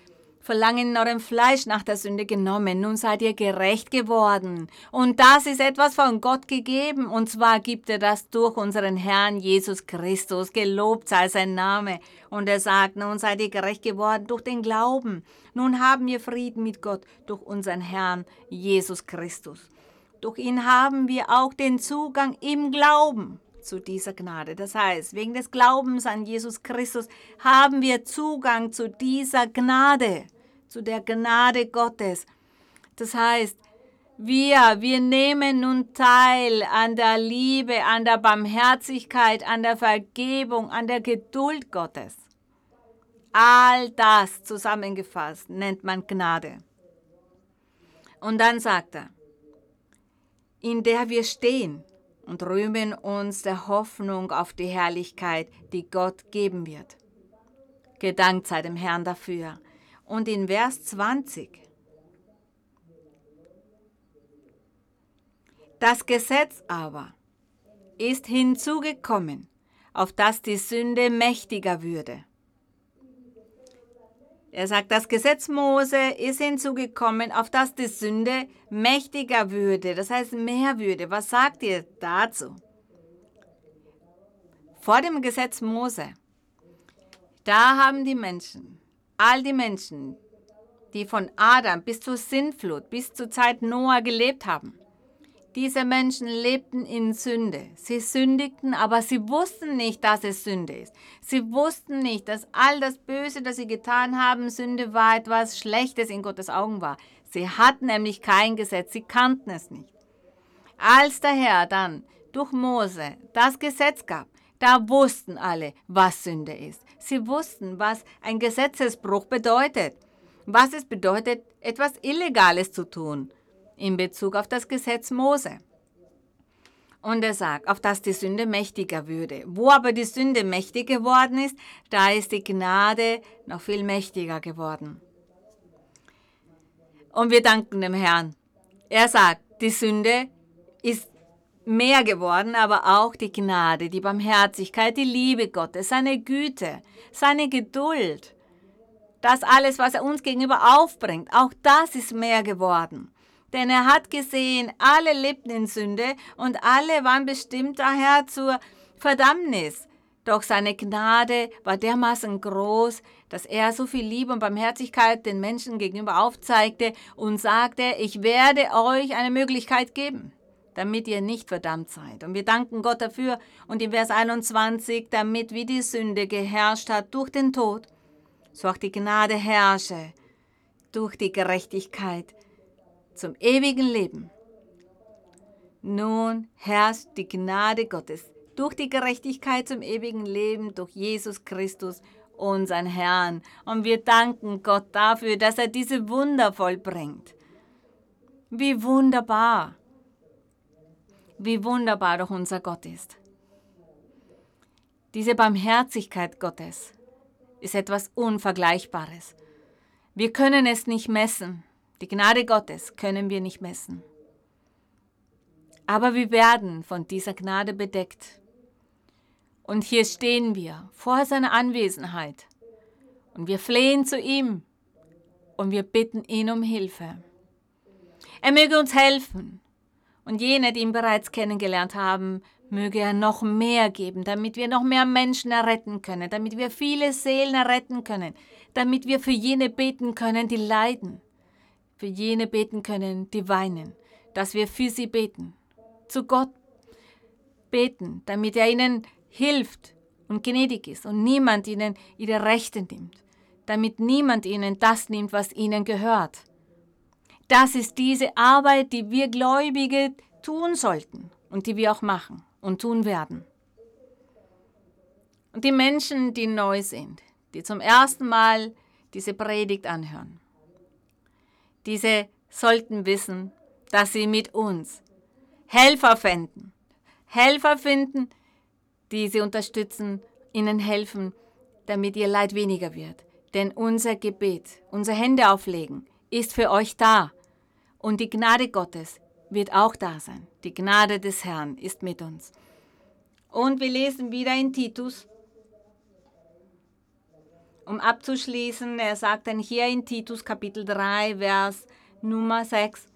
Verlangen in eurem Fleisch nach der Sünde genommen. Nun seid ihr gerecht geworden. Und das ist etwas von Gott gegeben. Und zwar gibt er das durch unseren Herrn Jesus Christus. Gelobt sei sein Name. Und er sagt, nun seid ihr gerecht geworden durch den Glauben. Nun haben wir Frieden mit Gott durch unseren Herrn Jesus Christus. Durch ihn haben wir auch den Zugang im Glauben zu dieser Gnade. Das heißt, wegen des Glaubens an Jesus Christus haben wir Zugang zu dieser Gnade zu der Gnade Gottes. Das heißt, wir, wir nehmen nun teil an der Liebe, an der Barmherzigkeit, an der Vergebung, an der Geduld Gottes. All das zusammengefasst nennt man Gnade. Und dann sagt er, in der wir stehen und rühmen uns der Hoffnung auf die Herrlichkeit, die Gott geben wird. Gedankt sei dem Herrn dafür. Und in Vers 20. Das Gesetz aber ist hinzugekommen, auf das die Sünde mächtiger würde. Er sagt, das Gesetz Mose ist hinzugekommen, auf das die Sünde mächtiger würde, das heißt mehr würde. Was sagt ihr dazu? Vor dem Gesetz Mose, da haben die Menschen all die Menschen, die von Adam bis zur Sintflut, bis zur Zeit Noah gelebt haben, diese Menschen lebten in Sünde. Sie sündigten, aber sie wussten nicht, dass es Sünde ist. Sie wussten nicht, dass all das Böse, das sie getan haben, Sünde war, etwas Schlechtes in Gottes Augen war. Sie hatten nämlich kein Gesetz, sie kannten es nicht. Als der Herr dann durch Mose das Gesetz gab, da wussten alle, was Sünde ist. Sie wussten, was ein Gesetzesbruch bedeutet, was es bedeutet, etwas Illegales zu tun in Bezug auf das Gesetz Mose. Und er sagt, auf das die Sünde mächtiger würde. Wo aber die Sünde mächtig geworden ist, da ist die Gnade noch viel mächtiger geworden. Und wir danken dem Herrn. Er sagt, die Sünde ist mehr geworden, aber auch die Gnade, die Barmherzigkeit, die Liebe Gottes, seine Güte, seine Geduld. Das alles, was er uns gegenüber aufbringt, auch das ist mehr geworden. Denn er hat gesehen, alle lebten in Sünde und alle waren bestimmt daher zur Verdammnis. Doch seine Gnade war dermaßen groß, dass er so viel Liebe und Barmherzigkeit den Menschen gegenüber aufzeigte und sagte, ich werde euch eine Möglichkeit geben damit ihr nicht verdammt seid. Und wir danken Gott dafür. Und in Vers 21, damit wie die Sünde geherrscht hat durch den Tod, so auch die Gnade herrsche durch die Gerechtigkeit zum ewigen Leben. Nun herrscht die Gnade Gottes durch die Gerechtigkeit zum ewigen Leben, durch Jesus Christus, unseren Herrn. Und wir danken Gott dafür, dass er diese Wunder vollbringt. Wie wunderbar wie wunderbar doch unser Gott ist. Diese Barmherzigkeit Gottes ist etwas Unvergleichbares. Wir können es nicht messen. Die Gnade Gottes können wir nicht messen. Aber wir werden von dieser Gnade bedeckt. Und hier stehen wir vor seiner Anwesenheit. Und wir flehen zu ihm. Und wir bitten ihn um Hilfe. Er möge uns helfen. Und jene, die ihn bereits kennengelernt haben, möge er noch mehr geben, damit wir noch mehr Menschen erretten können, damit wir viele Seelen erretten können, damit wir für jene beten können, die leiden, für jene beten können, die weinen, dass wir für sie beten, zu Gott beten, damit er ihnen hilft und gnädig ist und niemand ihnen ihre Rechte nimmt, damit niemand ihnen das nimmt, was ihnen gehört. Das ist diese Arbeit, die wir Gläubige tun sollten und die wir auch machen und tun werden. Und die Menschen, die neu sind, die zum ersten Mal diese Predigt anhören, diese sollten wissen, dass sie mit uns Helfer finden. Helfer finden, die sie unterstützen, ihnen helfen, damit ihr Leid weniger wird. Denn unser Gebet, unser Hände auflegen, ist für euch da. Und die Gnade Gottes wird auch da sein. Die Gnade des Herrn ist mit uns. Und wir lesen wieder in Titus, um abzuschließen, er sagt dann hier in Titus Kapitel 3, Vers Nummer 6,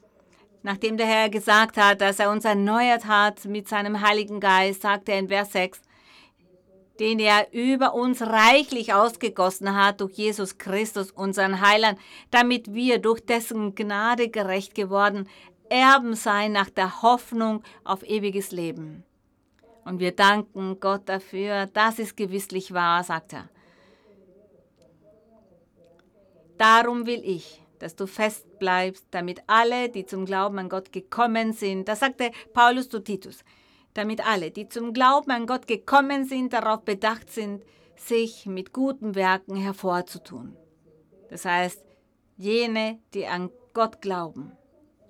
nachdem der Herr gesagt hat, dass er uns erneuert hat mit seinem Heiligen Geist, sagt er in Vers 6, den er über uns reichlich ausgegossen hat durch Jesus Christus, unseren Heiland, damit wir durch dessen Gnade gerecht geworden Erben sein nach der Hoffnung auf ewiges Leben. Und wir danken Gott dafür, das ist gewisslich wahr, sagt er. Darum will ich, dass du fest bleibst, damit alle, die zum Glauben an Gott gekommen sind, das sagte Paulus zu Titus, damit alle, die zum Glauben an Gott gekommen sind, darauf bedacht sind, sich mit guten Werken hervorzutun. Das heißt, jene, die an Gott glauben,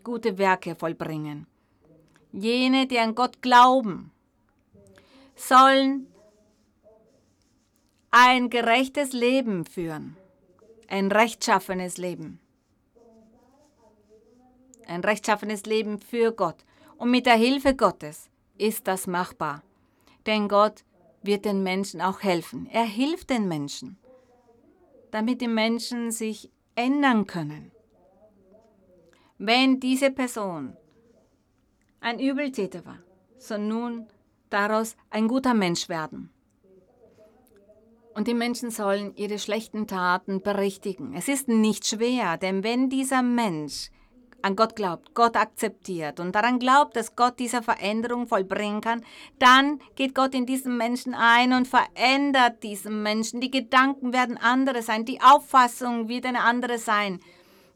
gute Werke vollbringen. Jene, die an Gott glauben, sollen ein gerechtes Leben führen, ein rechtschaffenes Leben. Ein rechtschaffenes Leben für Gott. Und mit der Hilfe Gottes ist das machbar. Denn Gott wird den Menschen auch helfen. Er hilft den Menschen, damit die Menschen sich ändern können. Wenn diese Person ein Übeltäter war, soll nun daraus ein guter Mensch werden. Und die Menschen sollen ihre schlechten Taten berichtigen. Es ist nicht schwer, denn wenn dieser Mensch an Gott glaubt, Gott akzeptiert und daran glaubt, dass Gott diese Veränderung vollbringen kann, dann geht Gott in diesen Menschen ein und verändert diesen Menschen. Die Gedanken werden andere sein, die Auffassung wird eine andere sein,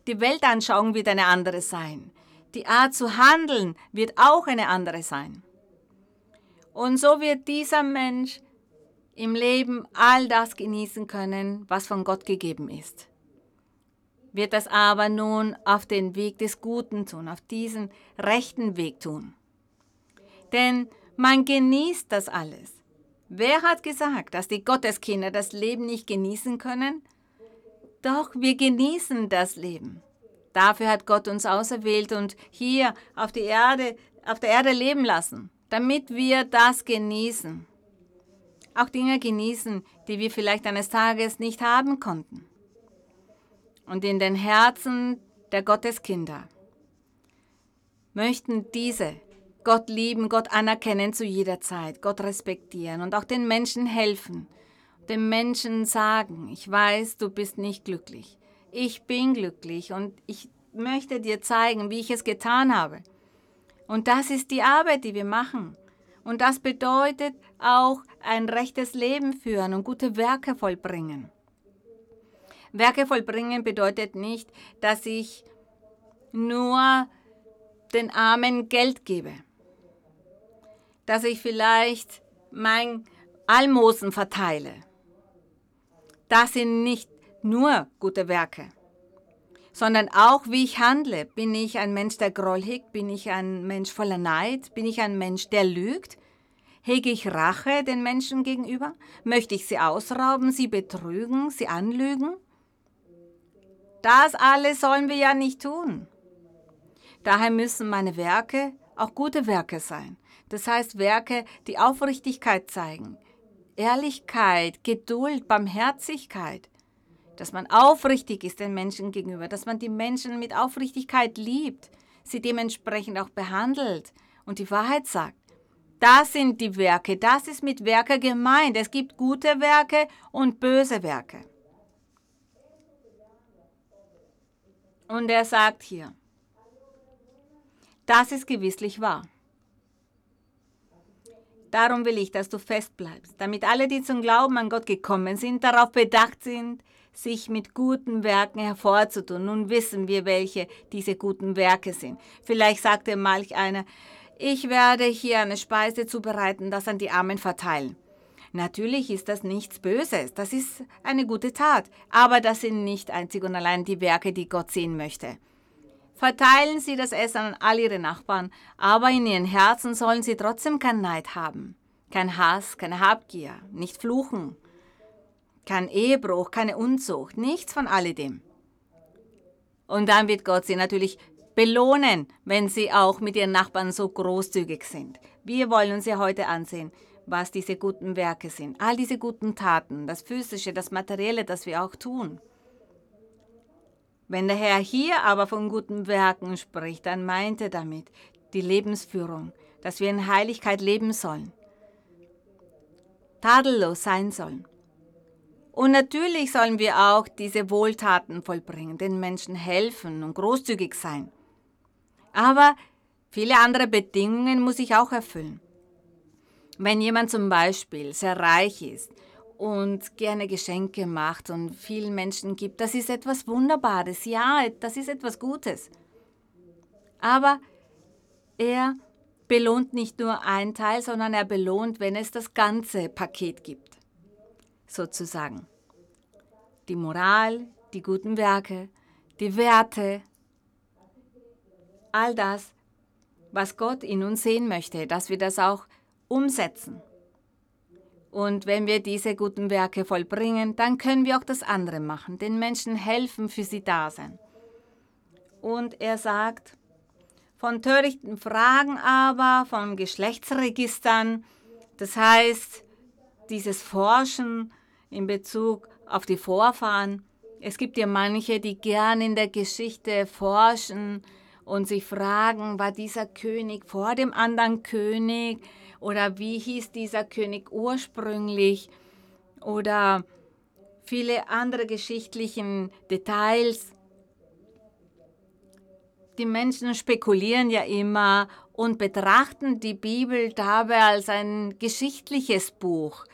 die Weltanschauung wird eine andere sein, die Art zu handeln wird auch eine andere sein. Und so wird dieser Mensch im Leben all das genießen können, was von Gott gegeben ist wird das aber nun auf den Weg des Guten tun, auf diesen rechten Weg tun. Denn man genießt das alles. Wer hat gesagt, dass die Gotteskinder das Leben nicht genießen können? Doch wir genießen das Leben. Dafür hat Gott uns auserwählt und hier auf, die Erde, auf der Erde leben lassen, damit wir das genießen. Auch Dinge genießen, die wir vielleicht eines Tages nicht haben konnten und in den Herzen der Gotteskinder möchten diese Gott lieben, Gott anerkennen zu jeder Zeit, Gott respektieren und auch den Menschen helfen, den Menschen sagen, ich weiß, du bist nicht glücklich. Ich bin glücklich und ich möchte dir zeigen, wie ich es getan habe. Und das ist die Arbeit, die wir machen. Und das bedeutet auch ein rechtes Leben führen und gute Werke vollbringen. Werke vollbringen bedeutet nicht, dass ich nur den Armen Geld gebe, dass ich vielleicht mein Almosen verteile. Das sind nicht nur gute Werke, sondern auch, wie ich handle. Bin ich ein Mensch, der Groll hegt? Bin ich ein Mensch voller Neid? Bin ich ein Mensch, der lügt? Hege ich Rache den Menschen gegenüber? Möchte ich sie ausrauben, sie betrügen, sie anlügen? Das alles sollen wir ja nicht tun. Daher müssen meine Werke auch gute Werke sein. Das heißt Werke, die Aufrichtigkeit zeigen, Ehrlichkeit, Geduld, Barmherzigkeit, dass man aufrichtig ist den Menschen gegenüber, dass man die Menschen mit Aufrichtigkeit liebt, sie dementsprechend auch behandelt und die Wahrheit sagt. Das sind die Werke, das ist mit Werke gemeint. Es gibt gute Werke und böse Werke. Und er sagt hier, das ist gewisslich wahr. Darum will ich, dass du fest bleibst, damit alle, die zum Glauben an Gott gekommen sind, darauf bedacht sind, sich mit guten Werken hervorzutun. Nun wissen wir, welche diese guten Werke sind. Vielleicht sagte manch einer, ich werde hier eine Speise zubereiten, das an die Armen verteilen. Natürlich ist das nichts Böses, das ist eine gute Tat, aber das sind nicht einzig und allein die Werke, die Gott sehen möchte. Verteilen Sie das Essen an all Ihre Nachbarn, aber in Ihren Herzen sollen Sie trotzdem keinen Neid haben, kein Hass, keine Habgier, nicht fluchen, kein Ehebruch, keine Unzucht, nichts von alledem. Und dann wird Gott Sie natürlich belohnen, wenn Sie auch mit Ihren Nachbarn so großzügig sind. Wir wollen uns ja heute ansehen, was diese guten Werke sind. All diese guten Taten, das Physische, das Materielle, das wir auch tun. Wenn der Herr hier aber von guten Werken spricht, dann meint er damit die Lebensführung, dass wir in Heiligkeit leben sollen, tadellos sein sollen. Und natürlich sollen wir auch diese Wohltaten vollbringen, den Menschen helfen und großzügig sein. Aber viele andere Bedingungen muss ich auch erfüllen. Wenn jemand zum Beispiel sehr reich ist und gerne Geschenke macht und vielen Menschen gibt, das ist etwas Wunderbares, ja, das ist etwas Gutes. Aber er belohnt nicht nur einen Teil, sondern er belohnt, wenn es das ganze Paket gibt, sozusagen. Die Moral, die guten Werke, die Werte, all das, was Gott in uns sehen möchte, dass wir das auch umsetzen. Und wenn wir diese guten Werke vollbringen, dann können wir auch das andere machen, den Menschen helfen, für sie da sein. Und er sagt, von törichten Fragen aber, von Geschlechtsregistern, das heißt, dieses Forschen in Bezug auf die Vorfahren. Es gibt ja manche, die gern in der Geschichte forschen und sich fragen, war dieser König vor dem anderen König? oder wie hieß dieser König ursprünglich oder viele andere geschichtlichen Details. Die Menschen spekulieren ja immer und betrachten die Bibel dabei als ein geschichtliches Buch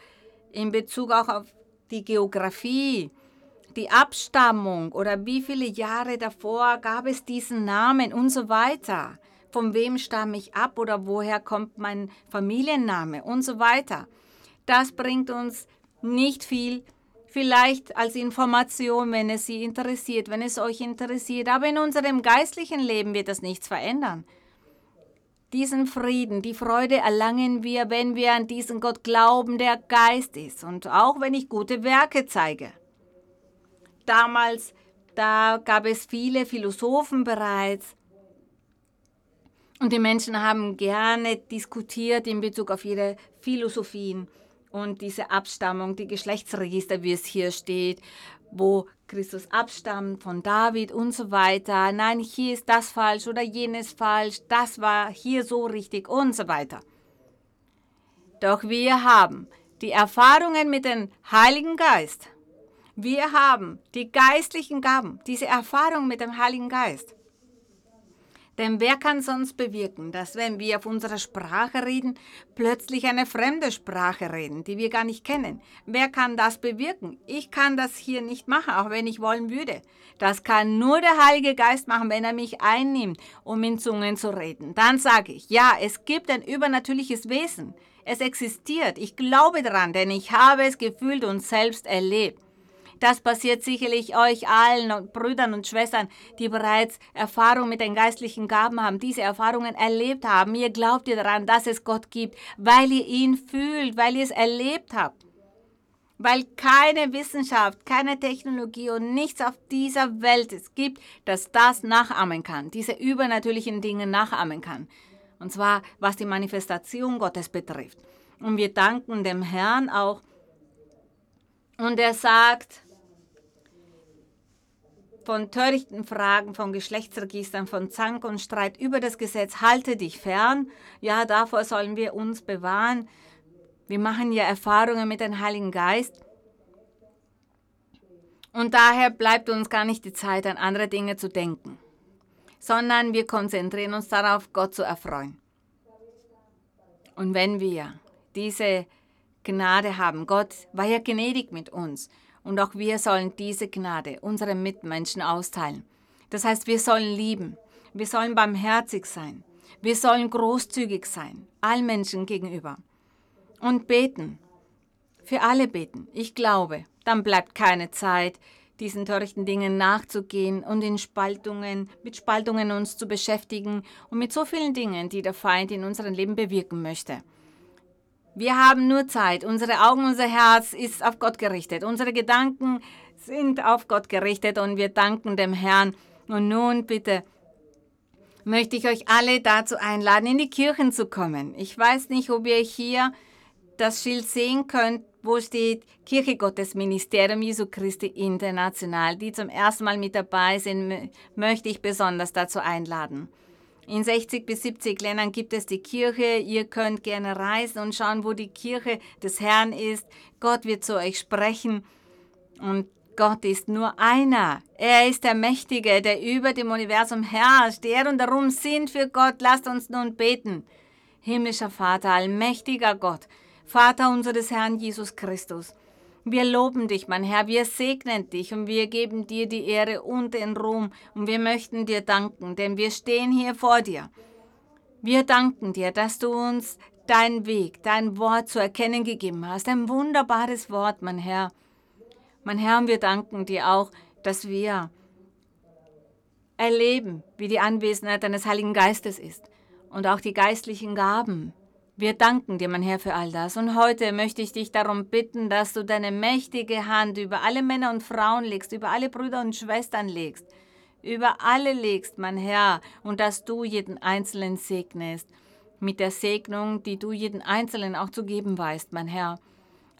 in Bezug auch auf die Geografie, die Abstammung oder wie viele Jahre davor gab es diesen Namen und so weiter von wem stamme ich ab oder woher kommt mein Familienname und so weiter. Das bringt uns nicht viel, vielleicht als Information, wenn es Sie interessiert, wenn es euch interessiert, aber in unserem geistlichen Leben wird das nichts verändern. Diesen Frieden, die Freude erlangen wir, wenn wir an diesen Gott glauben, der Geist ist und auch wenn ich gute Werke zeige. Damals, da gab es viele Philosophen bereits, und die Menschen haben gerne diskutiert in Bezug auf ihre Philosophien und diese Abstammung, die Geschlechtsregister, wie es hier steht, wo Christus abstammt von David und so weiter. Nein, hier ist das falsch oder jenes falsch, das war hier so richtig und so weiter. Doch wir haben die Erfahrungen mit dem Heiligen Geist. Wir haben die geistlichen Gaben, diese Erfahrung mit dem Heiligen Geist. Denn wer kann sonst bewirken, dass wenn wir auf unserer Sprache reden, plötzlich eine fremde Sprache reden, die wir gar nicht kennen? Wer kann das bewirken? Ich kann das hier nicht machen, auch wenn ich wollen würde. Das kann nur der Heilige Geist machen, wenn er mich einnimmt, um in Zungen zu reden. Dann sage ich, ja, es gibt ein übernatürliches Wesen. Es existiert. Ich glaube daran, denn ich habe es gefühlt und selbst erlebt. Das passiert sicherlich euch allen und Brüdern und Schwestern, die bereits Erfahrung mit den geistlichen Gaben haben, diese Erfahrungen erlebt haben. Ihr glaubt ihr daran, dass es Gott gibt, weil ihr ihn fühlt, weil ihr es erlebt habt. Weil keine Wissenschaft, keine Technologie und nichts auf dieser Welt es gibt, das das nachahmen kann, diese übernatürlichen Dinge nachahmen kann. Und zwar was die Manifestation Gottes betrifft. Und wir danken dem Herrn auch. Und er sagt, von törichten Fragen, von Geschlechtsregistern, von Zank und Streit über das Gesetz, halte dich fern. Ja, davor sollen wir uns bewahren. Wir machen ja Erfahrungen mit dem Heiligen Geist. Und daher bleibt uns gar nicht die Zeit, an andere Dinge zu denken, sondern wir konzentrieren uns darauf, Gott zu erfreuen. Und wenn wir diese Gnade haben. Gott war ja gnädig mit uns und auch wir sollen diese Gnade unseren Mitmenschen austeilen. Das heißt, wir sollen lieben, wir sollen barmherzig sein, wir sollen großzügig sein, allen Menschen gegenüber und beten, für alle beten. Ich glaube, dann bleibt keine Zeit, diesen törichten Dingen nachzugehen und in Spaltungen, mit Spaltungen uns zu beschäftigen und mit so vielen Dingen, die der Feind in unserem Leben bewirken möchte. Wir haben nur Zeit. Unsere Augen, unser Herz ist auf Gott gerichtet. Unsere Gedanken sind auf Gott gerichtet und wir danken dem Herrn. Und nun bitte möchte ich euch alle dazu einladen, in die Kirchen zu kommen. Ich weiß nicht, ob ihr hier das Schild sehen könnt, wo steht Kirche Gottes Ministerium Jesu Christi International. Die zum ersten Mal mit dabei sind, möchte ich besonders dazu einladen. In 60 bis 70 Ländern gibt es die Kirche. Ihr könnt gerne reisen und schauen, wo die Kirche des Herrn ist. Gott wird zu euch sprechen. Und Gott ist nur einer. Er ist der Mächtige, der über dem Universum herrscht. Er und darum sind für Gott. Lasst uns nun beten. Himmlischer Vater, allmächtiger Gott, Vater unseres Herrn Jesus Christus. Wir loben dich, mein Herr, wir segnen dich und wir geben dir die Ehre und den Ruhm und wir möchten dir danken, denn wir stehen hier vor dir. Wir danken dir, dass du uns dein Weg, dein Wort zu erkennen gegeben hast. Ein wunderbares Wort, mein Herr. Mein Herr, und wir danken dir auch, dass wir erleben, wie die Anwesenheit deines Heiligen Geistes ist und auch die geistlichen Gaben, wir danken dir, mein Herr, für all das. Und heute möchte ich dich darum bitten, dass du deine mächtige Hand über alle Männer und Frauen legst, über alle Brüder und Schwestern legst, über alle legst, mein Herr, und dass du jeden Einzelnen segnest, mit der Segnung, die du jeden Einzelnen auch zu geben weißt, mein Herr.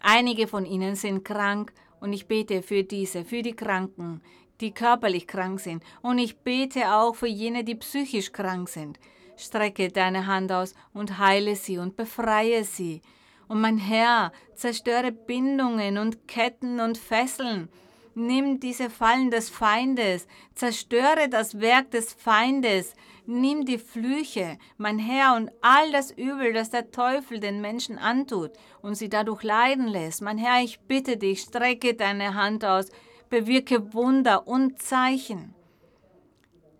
Einige von ihnen sind krank und ich bete für diese, für die Kranken, die körperlich krank sind. Und ich bete auch für jene, die psychisch krank sind. Strecke deine Hand aus und heile sie und befreie sie. Und mein Herr, zerstöre Bindungen und Ketten und Fesseln. Nimm diese Fallen des Feindes, zerstöre das Werk des Feindes, nimm die Flüche, mein Herr, und all das Übel, das der Teufel den Menschen antut und sie dadurch leiden lässt. Mein Herr, ich bitte dich, strecke deine Hand aus, bewirke Wunder und Zeichen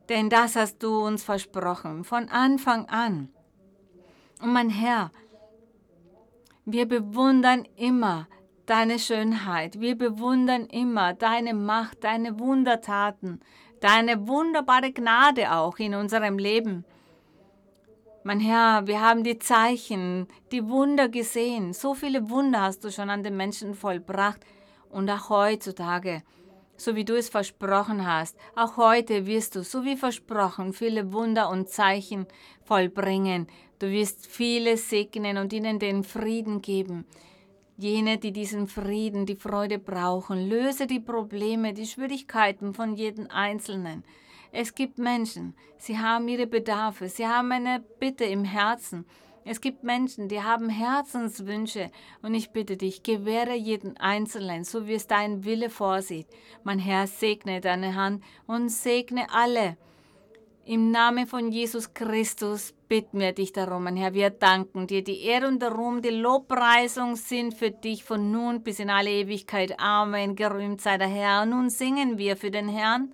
denn das hast du uns versprochen von Anfang an. Und mein Herr, wir bewundern immer deine Schönheit, wir bewundern immer deine Macht, deine Wundertaten, deine wunderbare Gnade auch in unserem Leben. Mein Herr, wir haben die Zeichen, die Wunder gesehen. So viele Wunder hast du schon an den Menschen vollbracht und auch heutzutage so wie du es versprochen hast. Auch heute wirst du, so wie versprochen, viele Wunder und Zeichen vollbringen. Du wirst viele segnen und ihnen den Frieden geben. Jene, die diesen Frieden, die Freude brauchen, löse die Probleme, die Schwierigkeiten von jedem Einzelnen. Es gibt Menschen, sie haben ihre Bedarfe, sie haben eine Bitte im Herzen es gibt Menschen, die haben Herzenswünsche und ich bitte dich, gewähre jeden Einzelnen, so wie es dein Wille vorsieht. Mein Herr, segne deine Hand und segne alle. Im Namen von Jesus Christus bitten wir dich darum, mein Herr. Wir danken dir. Die Ehre und der Ruhm, die Lobpreisung sind für dich von nun bis in alle Ewigkeit. Amen. Gerühmt sei der Herr. Nun singen wir für den Herrn.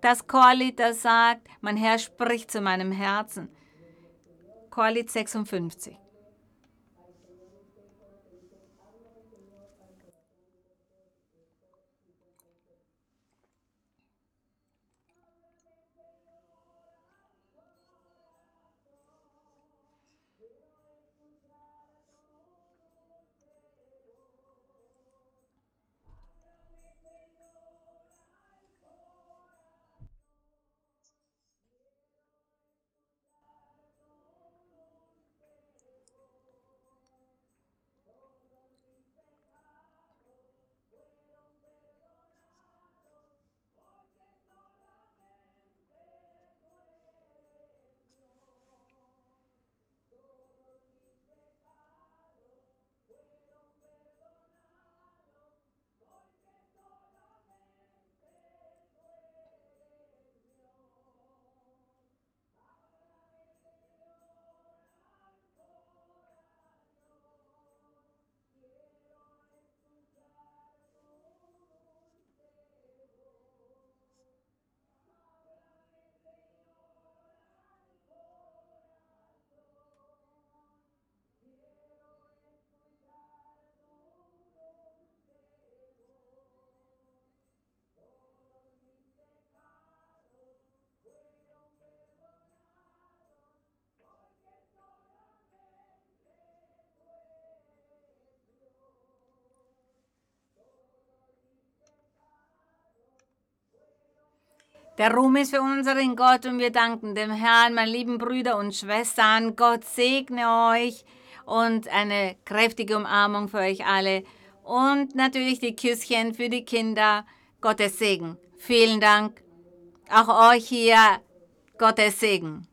Das Chorlied, das sagt, mein Herr spricht zu meinem Herzen. Chorlied 56. Der Ruhm ist für unseren Gott und wir danken dem Herrn, meine lieben Brüder und Schwestern. Gott segne euch und eine kräftige Umarmung für euch alle. Und natürlich die Küsschen für die Kinder. Gottes Segen. Vielen Dank. Auch euch hier Gottes Segen.